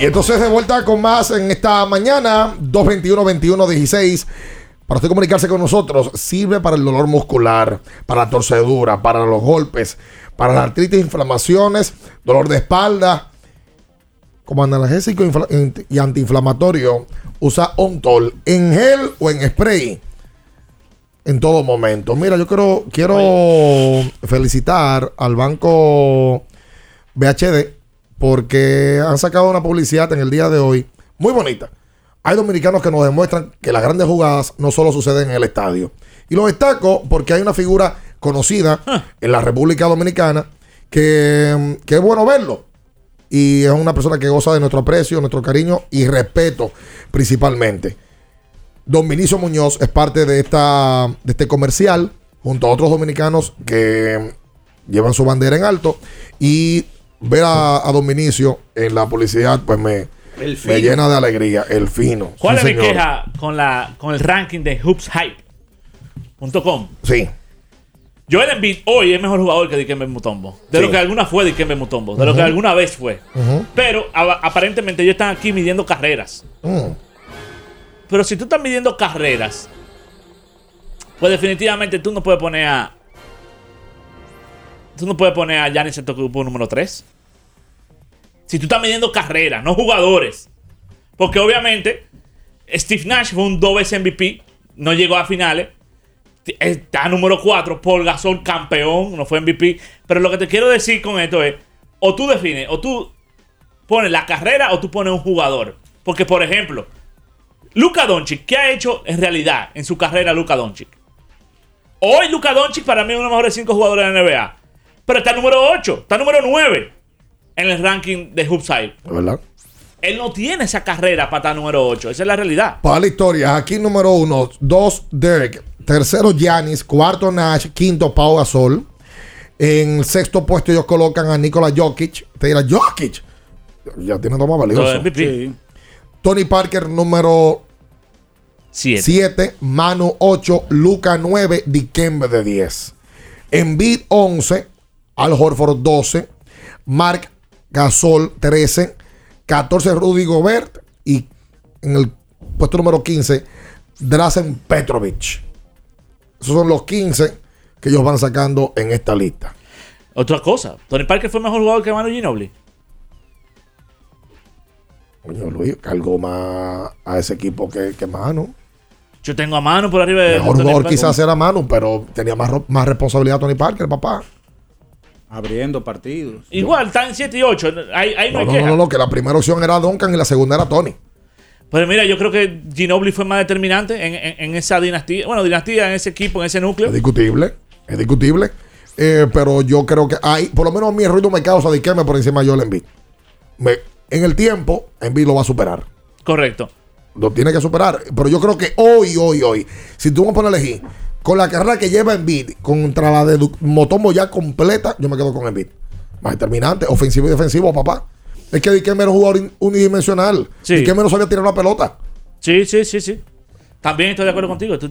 Y entonces de vuelta con más en esta mañana, 221-21-16. Para usted comunicarse con nosotros, sirve para el dolor muscular, para la torcedura, para los golpes, para la artritis, inflamaciones, dolor de espalda. como analgésico y antiinflamatorio, usa Ontol en gel o en spray en todo momento. Mira, yo quiero, quiero felicitar al banco BHD porque han sacado una publicidad en el día de hoy muy bonita. Hay dominicanos que nos demuestran que las grandes jugadas no solo suceden en el estadio. Y lo destaco porque hay una figura conocida en la República Dominicana que, que es bueno verlo. Y es una persona que goza de nuestro aprecio, nuestro cariño y respeto principalmente. Don Vinicio Muñoz es parte de, esta, de este comercial, junto a otros dominicanos que llevan su bandera en alto. Y ver a, Vinicio en la publicidad, pues me, me llena de alegría. El fino. ¿Cuál Sí, es mi queja con, la, con el ranking de hoopshype.com? Sí. Joel Embiid hoy es mejor jugador que Dikembe Mutombo. De Sí. lo que alguna fue Dikembe Mutombo. De lo que alguna vez fue. Pero a- aparentemente ellos están aquí midiendo carreras. Mm. Pero si tú estás midiendo carreras, pues definitivamente tú no puedes poner a. Tú no puedes poner a Giannis Antetokounmpo número 3. Si tú estás midiendo carreras, no jugadores. Porque obviamente Steve Nash fue un dos veces MVP, no llegó a finales. Está número 4, Paul Gasol campeón, no fue MVP. Pero lo que te quiero decir con esto es, o tú defines, o tú pones la carrera o tú pones un jugador. Porque, por ejemplo, Luka Doncic, ¿qué ha hecho en realidad en su carrera Luka Doncic? Hoy Luka Doncic para mí es uno de los mejores 5 jugadores de la NBA. Pero está número 8, está número 9 en el ranking de Hoopside. ¿Verdad? Él no tiene esa carrera para estar número 8. Esa es la realidad. Para la historia, aquí número uno, dos, Derek. Tercero, Giannis. Cuarto, Nash. Quinto, Pau Gasol. En sexto puesto, ellos colocan a Nikola Jokic. Te dirá, Jokic. Ya tiene dos más valiosos. MVP. Tony Parker, número 7. 7. Manu 8. Luca 9. Dikembe de 10. Embiid 11. Al Horford 12. Mark Gasol 13. 14 Rudy Gobert. Y en el puesto número 15, Drazen Petrovic. Esos son los 15 que ellos van sacando en esta lista. Otra cosa, Tony Parker fue mejor jugador que Manu Ginobili. Coño, Luis, cargó más a ese equipo que, que Manu. Yo tengo a Manu por arriba de Mejor Tony jugador Parker. quizás era Manu, pero tenía más, más responsabilidad Tony Parker, papá. Abriendo partidos. Igual, están 7 y 8. Ahí, ahí no, No, hay no, queja. no, no, que la primera opción era Duncan y la segunda era Tony. Pero mira, yo creo que Ginobili fue más determinante en, en- en esa dinastía. Bueno, dinastía, en ese equipo, en ese núcleo. Es discutible, es discutible. Eh, pero yo creo que hay, por lo menos a mí el ruido me causa de me por encima de Joel Embiid. Me- en el tiempo, Embiid lo va a superar. Correcto. Lo tiene que superar. Pero yo creo que hoy, hoy, hoy, si tú me pones a elegir, con la carrera que lleva Embiid contra la de Motombo ya completa, yo me quedo con Embiid. Más determinante, ofensivo y defensivo, papá. Es que Dikembe era un jugador unidimensional. Sí. Dikembe no sabía tirar la pelota. Sí, sí, sí, sí. También estoy de acuerdo contigo. Tú-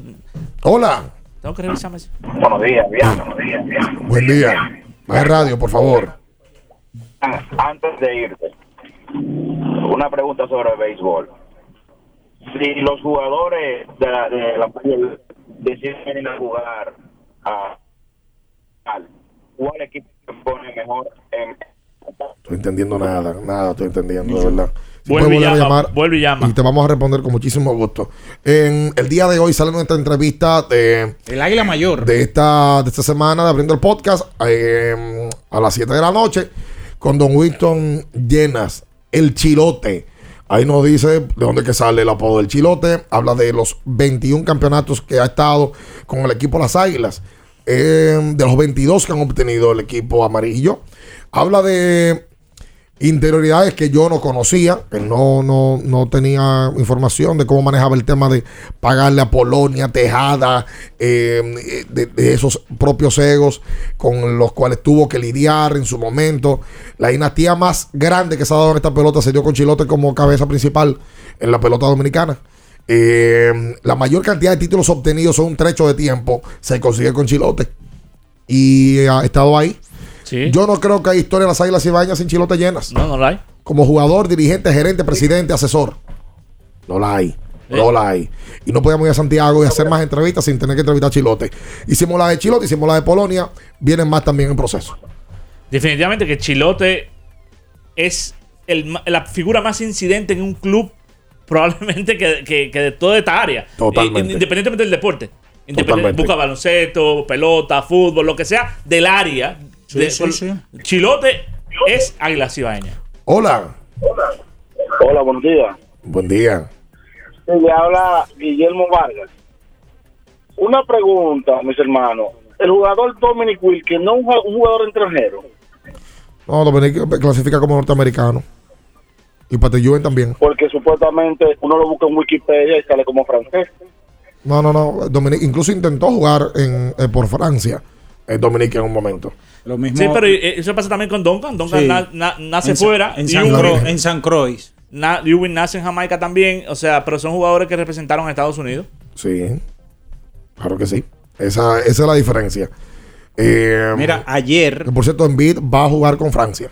Hola. tengo que revisarme eso. Buenos días, bien, buenos días, bien. Buen día. Más radio, por favor. Antes de irte, una pregunta sobre el béisbol. Si los jugadores de la, de la deciden a jugar a al, ¿cuál equipo se pone mejor en Estoy entendiendo nada, nada estoy entendiendo, de verdad. Si Vuelve y volver a llama, llamar vuelve y llama. y te vamos a responder con muchísimo gusto. En el día de hoy sale nuestra entrevista de El Águila Mayor. de esta, de esta semana de abriendo el podcast eh, a las 7 de la noche con Don Winston Llenas, el chilote. Ahí nos dice de dónde que sale el apodo del chilote. Habla de los 21 campeonatos que ha estado con el equipo Las Águilas. eh, de los 22 que han obtenido el equipo amarillo. Habla de interioridades que yo no conocía, que no, no, no tenía información de cómo manejaba el tema de pagarle a Polonia, Tejada, eh, de, esos propios egos con los cuales tuvo que lidiar en su momento. La dinastía más grande que se ha dado en esta pelota se dio con Chilote como cabeza principal en la pelota dominicana. Eh, la mayor cantidad de títulos obtenidos en un trecho de tiempo se consigue con Chilote. Y ha estado ahí. Yo no creo que hay historia de las águilas cibañas sin chilote llenas. No, no la hay. Como jugador, dirigente, gerente, presidente, asesor. No la hay. No la hay. Y no podíamos ir a Santiago y hacer más entrevistas sin tener que entrevistar a Chilote. Hicimos la de Chilote, hicimos la de Polonia. Vienen más también en proceso. Definitivamente que Chilote es el la figura más incidente en un club probablemente que, que- que de toda esta área. Totalmente. Independientemente del deporte. Independiente, busca baloncesto, pelota, fútbol, lo que sea del área. Sí, de- sí, por- sí. Chilote es Águila Cibaeña. Hola. Hola, días. Buen día. Sí, le habla Guillermo Vargas. Una pregunta, mis hermanos. El jugador Dominic Wilkins no es un ju- un jugador extranjero, No, Dominique clasifica como norteamericano. Y Patilluen también. porque supuestamente uno lo busca en Wikipedia y sale como francés. No, no, no. Dominique incluso intentó jugar en, eh, por Francia. eh, Dominique en un momento. Lo mismo. Sí, pero eh, eso pasa también con Duncan. Duncan Sí. na- na- nace En fuera. en San Ewing- Cro- en San Croix. Na- Ewing nace en Jamaica también. O sea, pero son jugadores que representaron a Estados Unidos. Sí. Claro que sí. Esa, esa es la diferencia. Eh, Mira, ayer. que por cierto, Embiid va a jugar con Francia.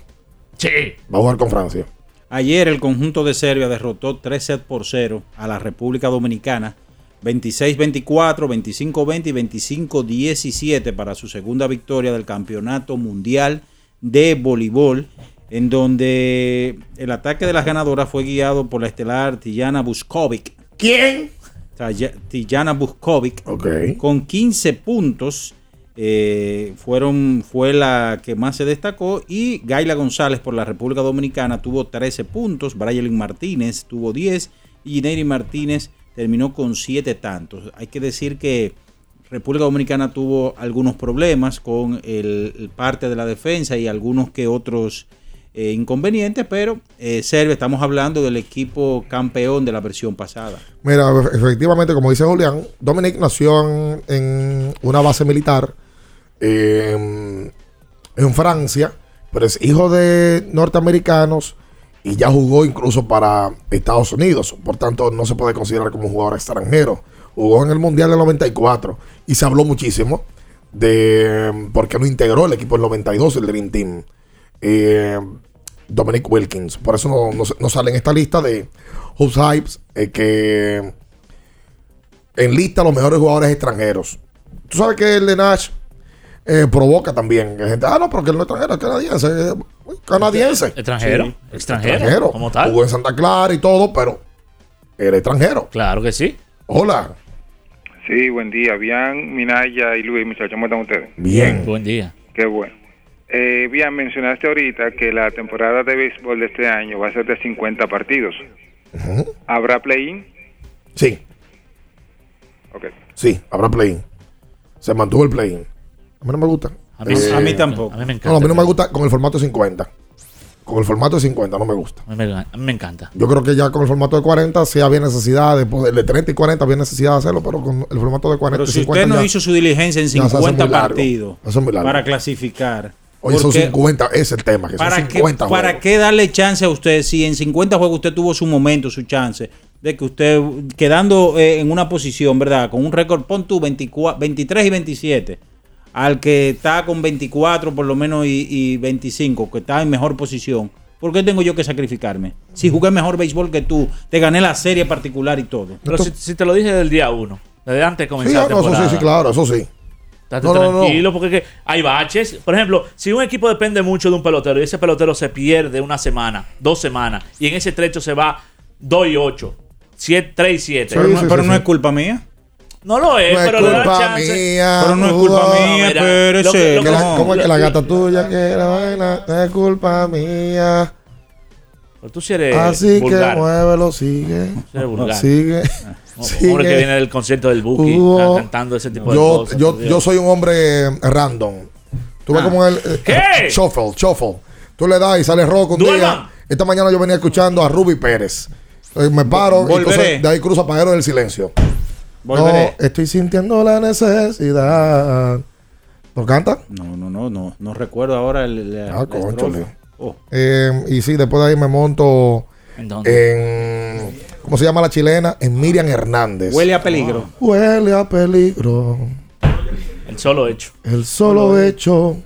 Sí. Va a jugar con Francia. Ayer el conjunto de Serbia derrotó 3 sets por 0 a la República Dominicana. 26-24, 25-20 y 25-17 para su segunda victoria del Campeonato Mundial de Voleibol, en donde el ataque de las ganadoras fue guiado por la estelar Tijana Buskovic. ¿Quién? Tijana Buskovic. Ok. Con 15 puntos. eh, fueron, fue la que más se destacó y Gaila González por la República Dominicana tuvo 13 puntos, Brian Martínez tuvo 10 y Neri Martínez terminó con 7 tantos. Hay que decir que República Dominicana tuvo algunos problemas con el, parte de la defensa y algunos que otros eh, inconvenientes, pero eh, Serbia, estamos hablando del equipo campeón de la versión pasada. Mira, efectivamente, como dice Julián, Dominic nació en, una base militar eh, en Francia, pero es hijo de norteamericanos y ya jugó incluso para Estados Unidos. Por tanto, no se puede considerar como un jugador extranjero. Jugó en el Mundial del 94 y se habló muchísimo de por qué no integró el equipo del 92, el Dream Team. Eh, Dominic Wilkins. Por eso no, no, sale en esta lista de Hoops Hypes eh, que enlista a los mejores jugadores extranjeros. Tú sabes que el de Nash eh, provoca también. ah, no, porque él no es extranjero, es canadiense. Canadiense. Extranjero. Sí. Extranjero. Como tal. Jugó en Santa Clara y todo, pero era extranjero. Claro que sí. Hola. Sí, buen día. Bien, Minaya y Luis, muchachos, ¿cómo están ustedes? Bien. Buen día. Qué bueno. Eh, bien, mencionaste ahorita que la temporada de béisbol de este año va a ser de 50 partidos. ¿Habrá play-in? Sí, Ok. sí, habrá play-in. Se mantuvo el play-in. A mí no me gusta. A mí- a mí tampoco. A mí me encanta. No, a mí no me gusta con el formato de 50. Con el formato de 50 no me gusta. A mí me, a mí me encanta. Yo creo que ya con el formato de 40 sí había necesidad de poder, de 30 y 40 había necesidad de hacerlo, pero con el formato de 40 Pero si 50 usted no ya- hizo su diligencia en ya se hace 50 muy largo. partidos para clasificar. Oye, son porque 50, ese es el tema, que son ¿para, qué, 50 ¿Para juegos. qué darle chance a usted si en 50 juegos usted tuvo su momento, su chance de que usted, quedando eh, en una posición, ¿verdad? Con un récord, pon tú 24, 23 y 27, al que está con 24 por lo menos y, y 25, que está en mejor posición. ¿Por qué tengo yo que sacrificarme? Si jugué mejor béisbol que tú, te gané la serie particular y todo. Pero si, si te lo dije del día uno, desde antes de Sí, comenzar ah, la no, eso sí, sí, claro, eso sí. Estate No, no, no. tranquilo, porque hay baches. Por ejemplo, si un equipo depende mucho de un pelotero y ese pelotero se pierde una semana, dos semanas, y en ese trecho se va 2 y 8, 3 y 7. pero no, pero no es culpa mía. No lo es, No es pero le da culpa chance. mía. Pero no es culpa no, mía, mira, espérese, lo que- lo Que no. ¿Cómo es que la gata tuya que la vaina no es culpa mía? Pero tú sí eres Así vulgar. que muévelo, sigue. Sí eres vulgar. Sigue. Hombre que viene del concierto del Buki Hugo, cantando ese tipo de yo, cosas. yo, yo soy un hombre eh, random. Tú ves Ah. como el eh, ¿Qué? shuffle, shuffle. Tú le das y sale rojo un Duerman. día. Esta mañana yo venía escuchando a Ruby Pérez. Entonces me paro y Volveré. entonces de ahí cruzo Paguero del Silencio. Volveré. No, estoy sintiendo la necesidad. ¿Lo canta? No, no, no, no, no recuerdo ahora el, la- Ah, estrofa. Oh. Eh, y sí, después de ahí me monto ¿En dónde? en. ¿Cómo se llama la chilena? En Miriam Hernández. Huele a peligro. Huele a peligro. El solo hecho. El solo hecho.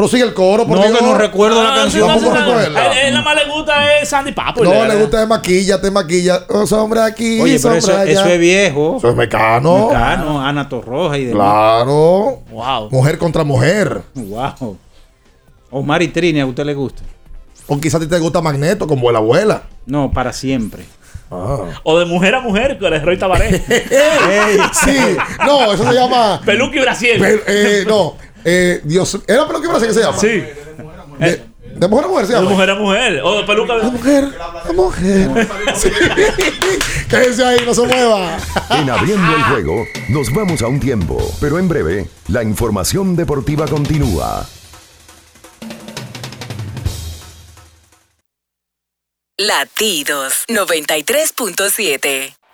Pero sigue el coro, por No, Dios. que no recuerdo la Ah, canción. Tampoco no, no, recuerda. A él nada más le gusta es Sandy Papo. No, le gusta de maquilla, te maquilla. Oh, sombra aquí, Oye, pero eso, allá. eso es viejo. Eso es mecano. Mecano, Ana Torroja y demás. Claro. Wow. Mujer contra mujer. Wow. Omar y Trini, ¿a usted le gusta? O quizás a ti te gusta Magneto con Vuela Abuela. No, para siempre. O de mujer a mujer con el Roy Tabaré. sí, no, eso se llama. Peluca y Brasil. Pe- eh, no, eh, Dios. ¿Era Peluca y Brasil que se llama? Sí. De, de mujer a mujer se De llama. mujer a mujer. O de peluca. La mujer, la mujer. Sí. Quédense ahí, no se mueva. En abriendo el juego, nos vamos a un tiempo, pero en breve, la información deportiva continúa. Latidos 93.7.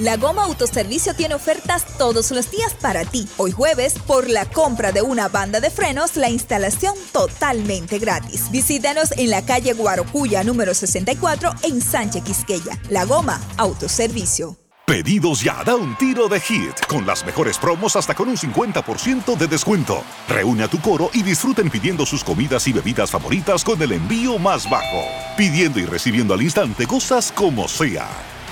La Goma Autoservicio tiene ofertas todos los días para ti. Hoy jueves, por la compra de una banda de frenos, la instalación totalmente gratis. Visítanos en la calle Guarocuya número 64 en Sánchez Quisqueya. La Goma Autoservicio. Pedidos ya, da un tiro de hit, con las mejores promos hasta con un 50% de descuento. Reúne a tu coro y disfruten pidiendo sus comidas y bebidas favoritas con el envío más bajo. Pidiendo y recibiendo al instante cosas como sea.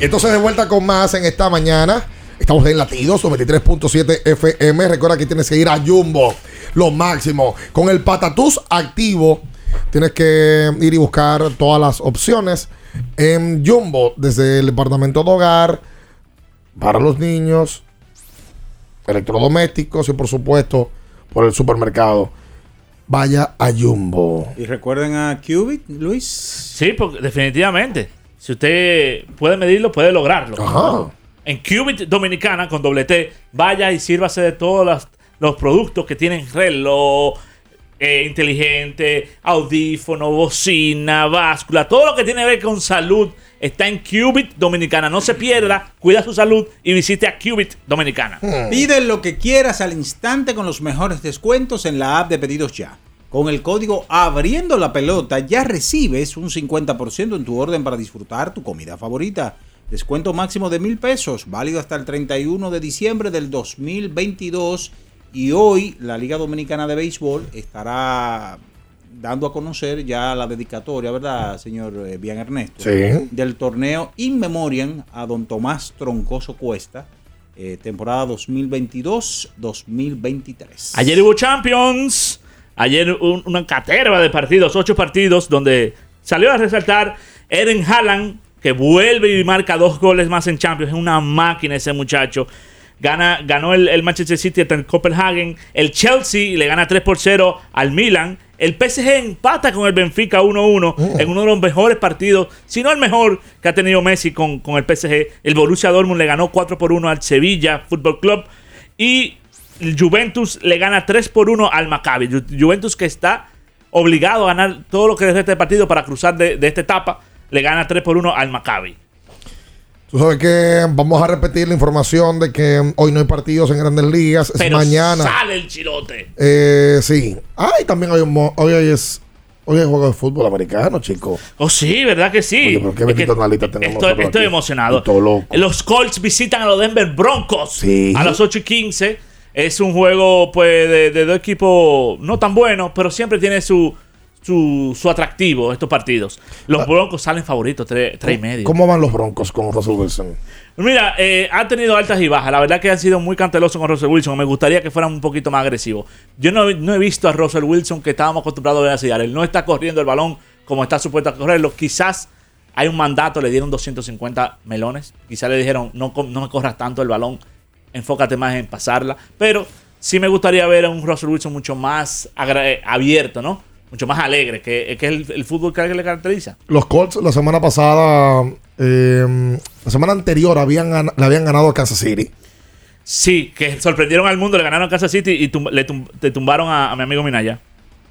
Entonces, de vuelta con más en esta mañana. Estamos en Latidos 93.7 FM. Recuerda que tienes que ir a Jumbo, lo máximo. Con el patatús activo, tienes que ir y buscar todas las opciones en Jumbo, desde el departamento de hogar, para los niños, electrodomésticos y, por supuesto, por el supermercado. Vaya a Jumbo. Y recuerden a Qubit, Luis. Sí, porque definitivamente. Si usted puede medirlo, puede lograrlo. Ajá. En Qubit Dominicana, con doble T, vaya y sírvase de todos los, los productos que tienen reloj, eh, inteligente, audífono, bocina, báscula, todo lo que tiene que ver con salud está en Qubit Dominicana. No se pierda, cuida su salud y visite a Qubit Dominicana. Pide lo que quieras al instante con los mejores descuentos en la app de pedidos ya. Con el código Abriendo la Pelota ya recibes un 50% en tu orden para disfrutar tu comida favorita. Descuento máximo de mil pesos, válido hasta el 31 de diciembre del 2022. Y hoy la Liga Dominicana de Béisbol estará dando a conocer ya la dedicatoria, ¿verdad, señor eh, Bian Ernesto? Sí. Del torneo In Memoriam a don Tomás Troncoso Cuesta, eh, temporada 2022-2023. Ayer hubo Champions. Ayer un- una caterva de partidos, ocho partidos, donde salió a resaltar Eren Haaland, que vuelve y marca dos goles más en Champions. Es una máquina ese muchacho. Gana, ganó el, el Manchester City ante el Copenhagen. El Chelsea le gana 3 por 0 al Milan. El PSG empata con el Benfica 1-1 en uno de los mejores partidos, si no el mejor que ha tenido Messi con, con el PSG. El Borussia Dortmund le ganó 4 por 1 al Sevilla Football Club. Y Juventus le gana 3 por 1 al Maccabi. Ju- Juventus que está obligado a ganar todo lo que resta este partido para cruzar de, de esta etapa. Le gana 3 por 1 al Maccabi. Tú sabes que vamos a repetir la información de que hoy no hay partidos en grandes ligas. Es Pero mañana. sale el chilote. Eh, sí. Ay, también hay un hoy, hoy es hoy hay juego de fútbol americano, chico. Oh, sí, ¿verdad que sí? Oye, pero qué Es que bendito analista tenemos estoy, emocionado. Todo loco. Los Colts visitan a los Denver Broncos Sí. a las 8 y 15. Es un juego pues de, de dos equipos no tan buenos, pero siempre tiene su, su, su atractivo estos partidos. Los Broncos salen favoritos, 3 y medio. Ah. ¿Cómo van los broncos con Russell Wilson? Mira, eh, han tenido altas y bajas. La verdad que han sido muy cantelosos con Russell Wilson. Me gustaría que fueran un poquito más agresivos. Yo no, no he visto a Russell Wilson que estábamos acostumbrados a ver a Seattle. Él no está corriendo el balón como está supuesto a correrlo. Quizás hay un mandato, le dieron 250 melones. Quizás le dijeron, no, no me corras tanto el balón, enfócate más en pasarla. Pero sí me gustaría ver a un Russell Wilson mucho más eh, abierto, ¿no? Mucho más alegre, que, que es el, el fútbol que le caracteriza. Los Colts la semana pasada, eh, la semana anterior, habían, le habían ganado a Kansas City. Sí, que sorprendieron al mundo, le ganaron a Kansas City y tum- le tum- te tumbaron a, a mi amigo Minaya.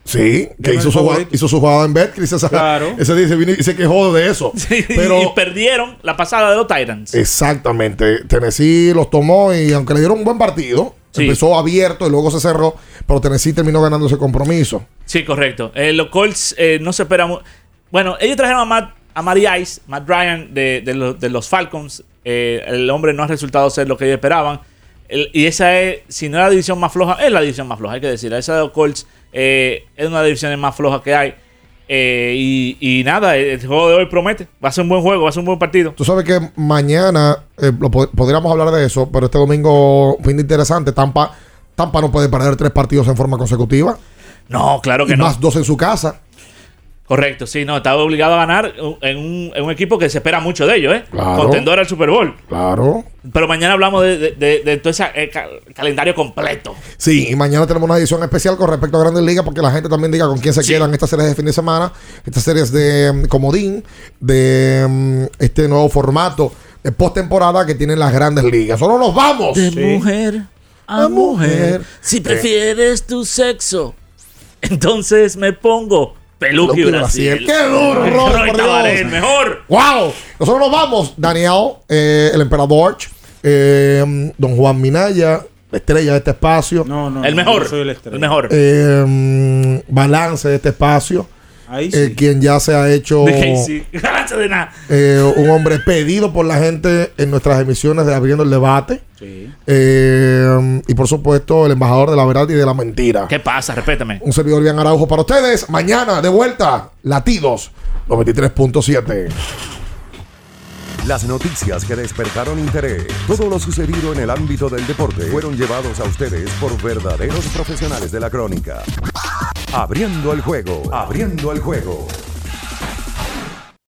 Sí, que hizo su, favorito. hizo su jugada en Betcris. Esa, Claro. Ese día se vino y se quejó de eso. Pero y perdieron la pasada de los Titans. Exactamente. Tennessee los tomó y aunque le dieron un buen partido, Sí. empezó abierto y luego se cerró, pero Tennessee terminó ganando ese compromiso. Sí, correcto. Eh, los Colts eh, no se esperan. Bueno, ellos trajeron a Matt, a Matty Ice, Matt Ryan de, de los, de los Falcons. Eh, el hombre no ha resultado ser lo que ellos esperaban. El- y esa es, si no es la división más floja, es la división más floja, hay que decir. Esa de los Colts eh, es una de las divisiones más flojas que hay. Eh, y, y nada, el juego de hoy promete. Va a ser un buen juego, va a ser un buen partido. Tú sabes que mañana eh, lo po- podríamos hablar de eso, pero este domingo, fin de interesante, Tampa, Tampa no puede perder tres partidos en forma consecutiva. No, claro que y no. Más dos en su casa. Correcto, sí, no, está obligado a ganar en un, en un equipo que se espera mucho de ellos, ¿eh? Claro. Contendor al Super Bowl. Claro. Pero mañana hablamos de, de- de- de todo ese eh, ca- calendario completo. Sí, y mañana tenemos una edición especial con respecto a Grandes Ligas porque la gente también diga con quién se quedan estas series de fin de semana, estas series de mm, comodín, de mm, este nuevo formato de postemporada que tienen las Grandes Ligas. Solo nos vamos. De mujer a A mujer. mujer. Si Eh. prefieres tu sexo, entonces me pongo peluque Brasil. Brasil. ¡Qué duro, Roy por Dios! El mejor. ¡Wow! Nosotros nos vamos. Daniel, eh, el emperador, eh, don Juan Minaya, la estrella de este espacio. No, no, El no, mejor, yo soy estrella. el mejor. Eh, balance de este espacio. Ahí Eh, sí. quien ya se ha hecho De eh, un hombre pedido por la gente en nuestras emisiones de Abriendo el Debate. Sí. Eh, y por supuesto, el embajador de la verdad y de la mentira. ¿Qué pasa? Respétame. Un servidor bien Araujo para ustedes. Mañana, de vuelta, latidos 93.7. Las noticias que despertaron interés, todo lo sucedido en el ámbito del deporte, fueron llevados a ustedes por verdaderos profesionales de la crónica. Abriendo el juego, abriendo el juego.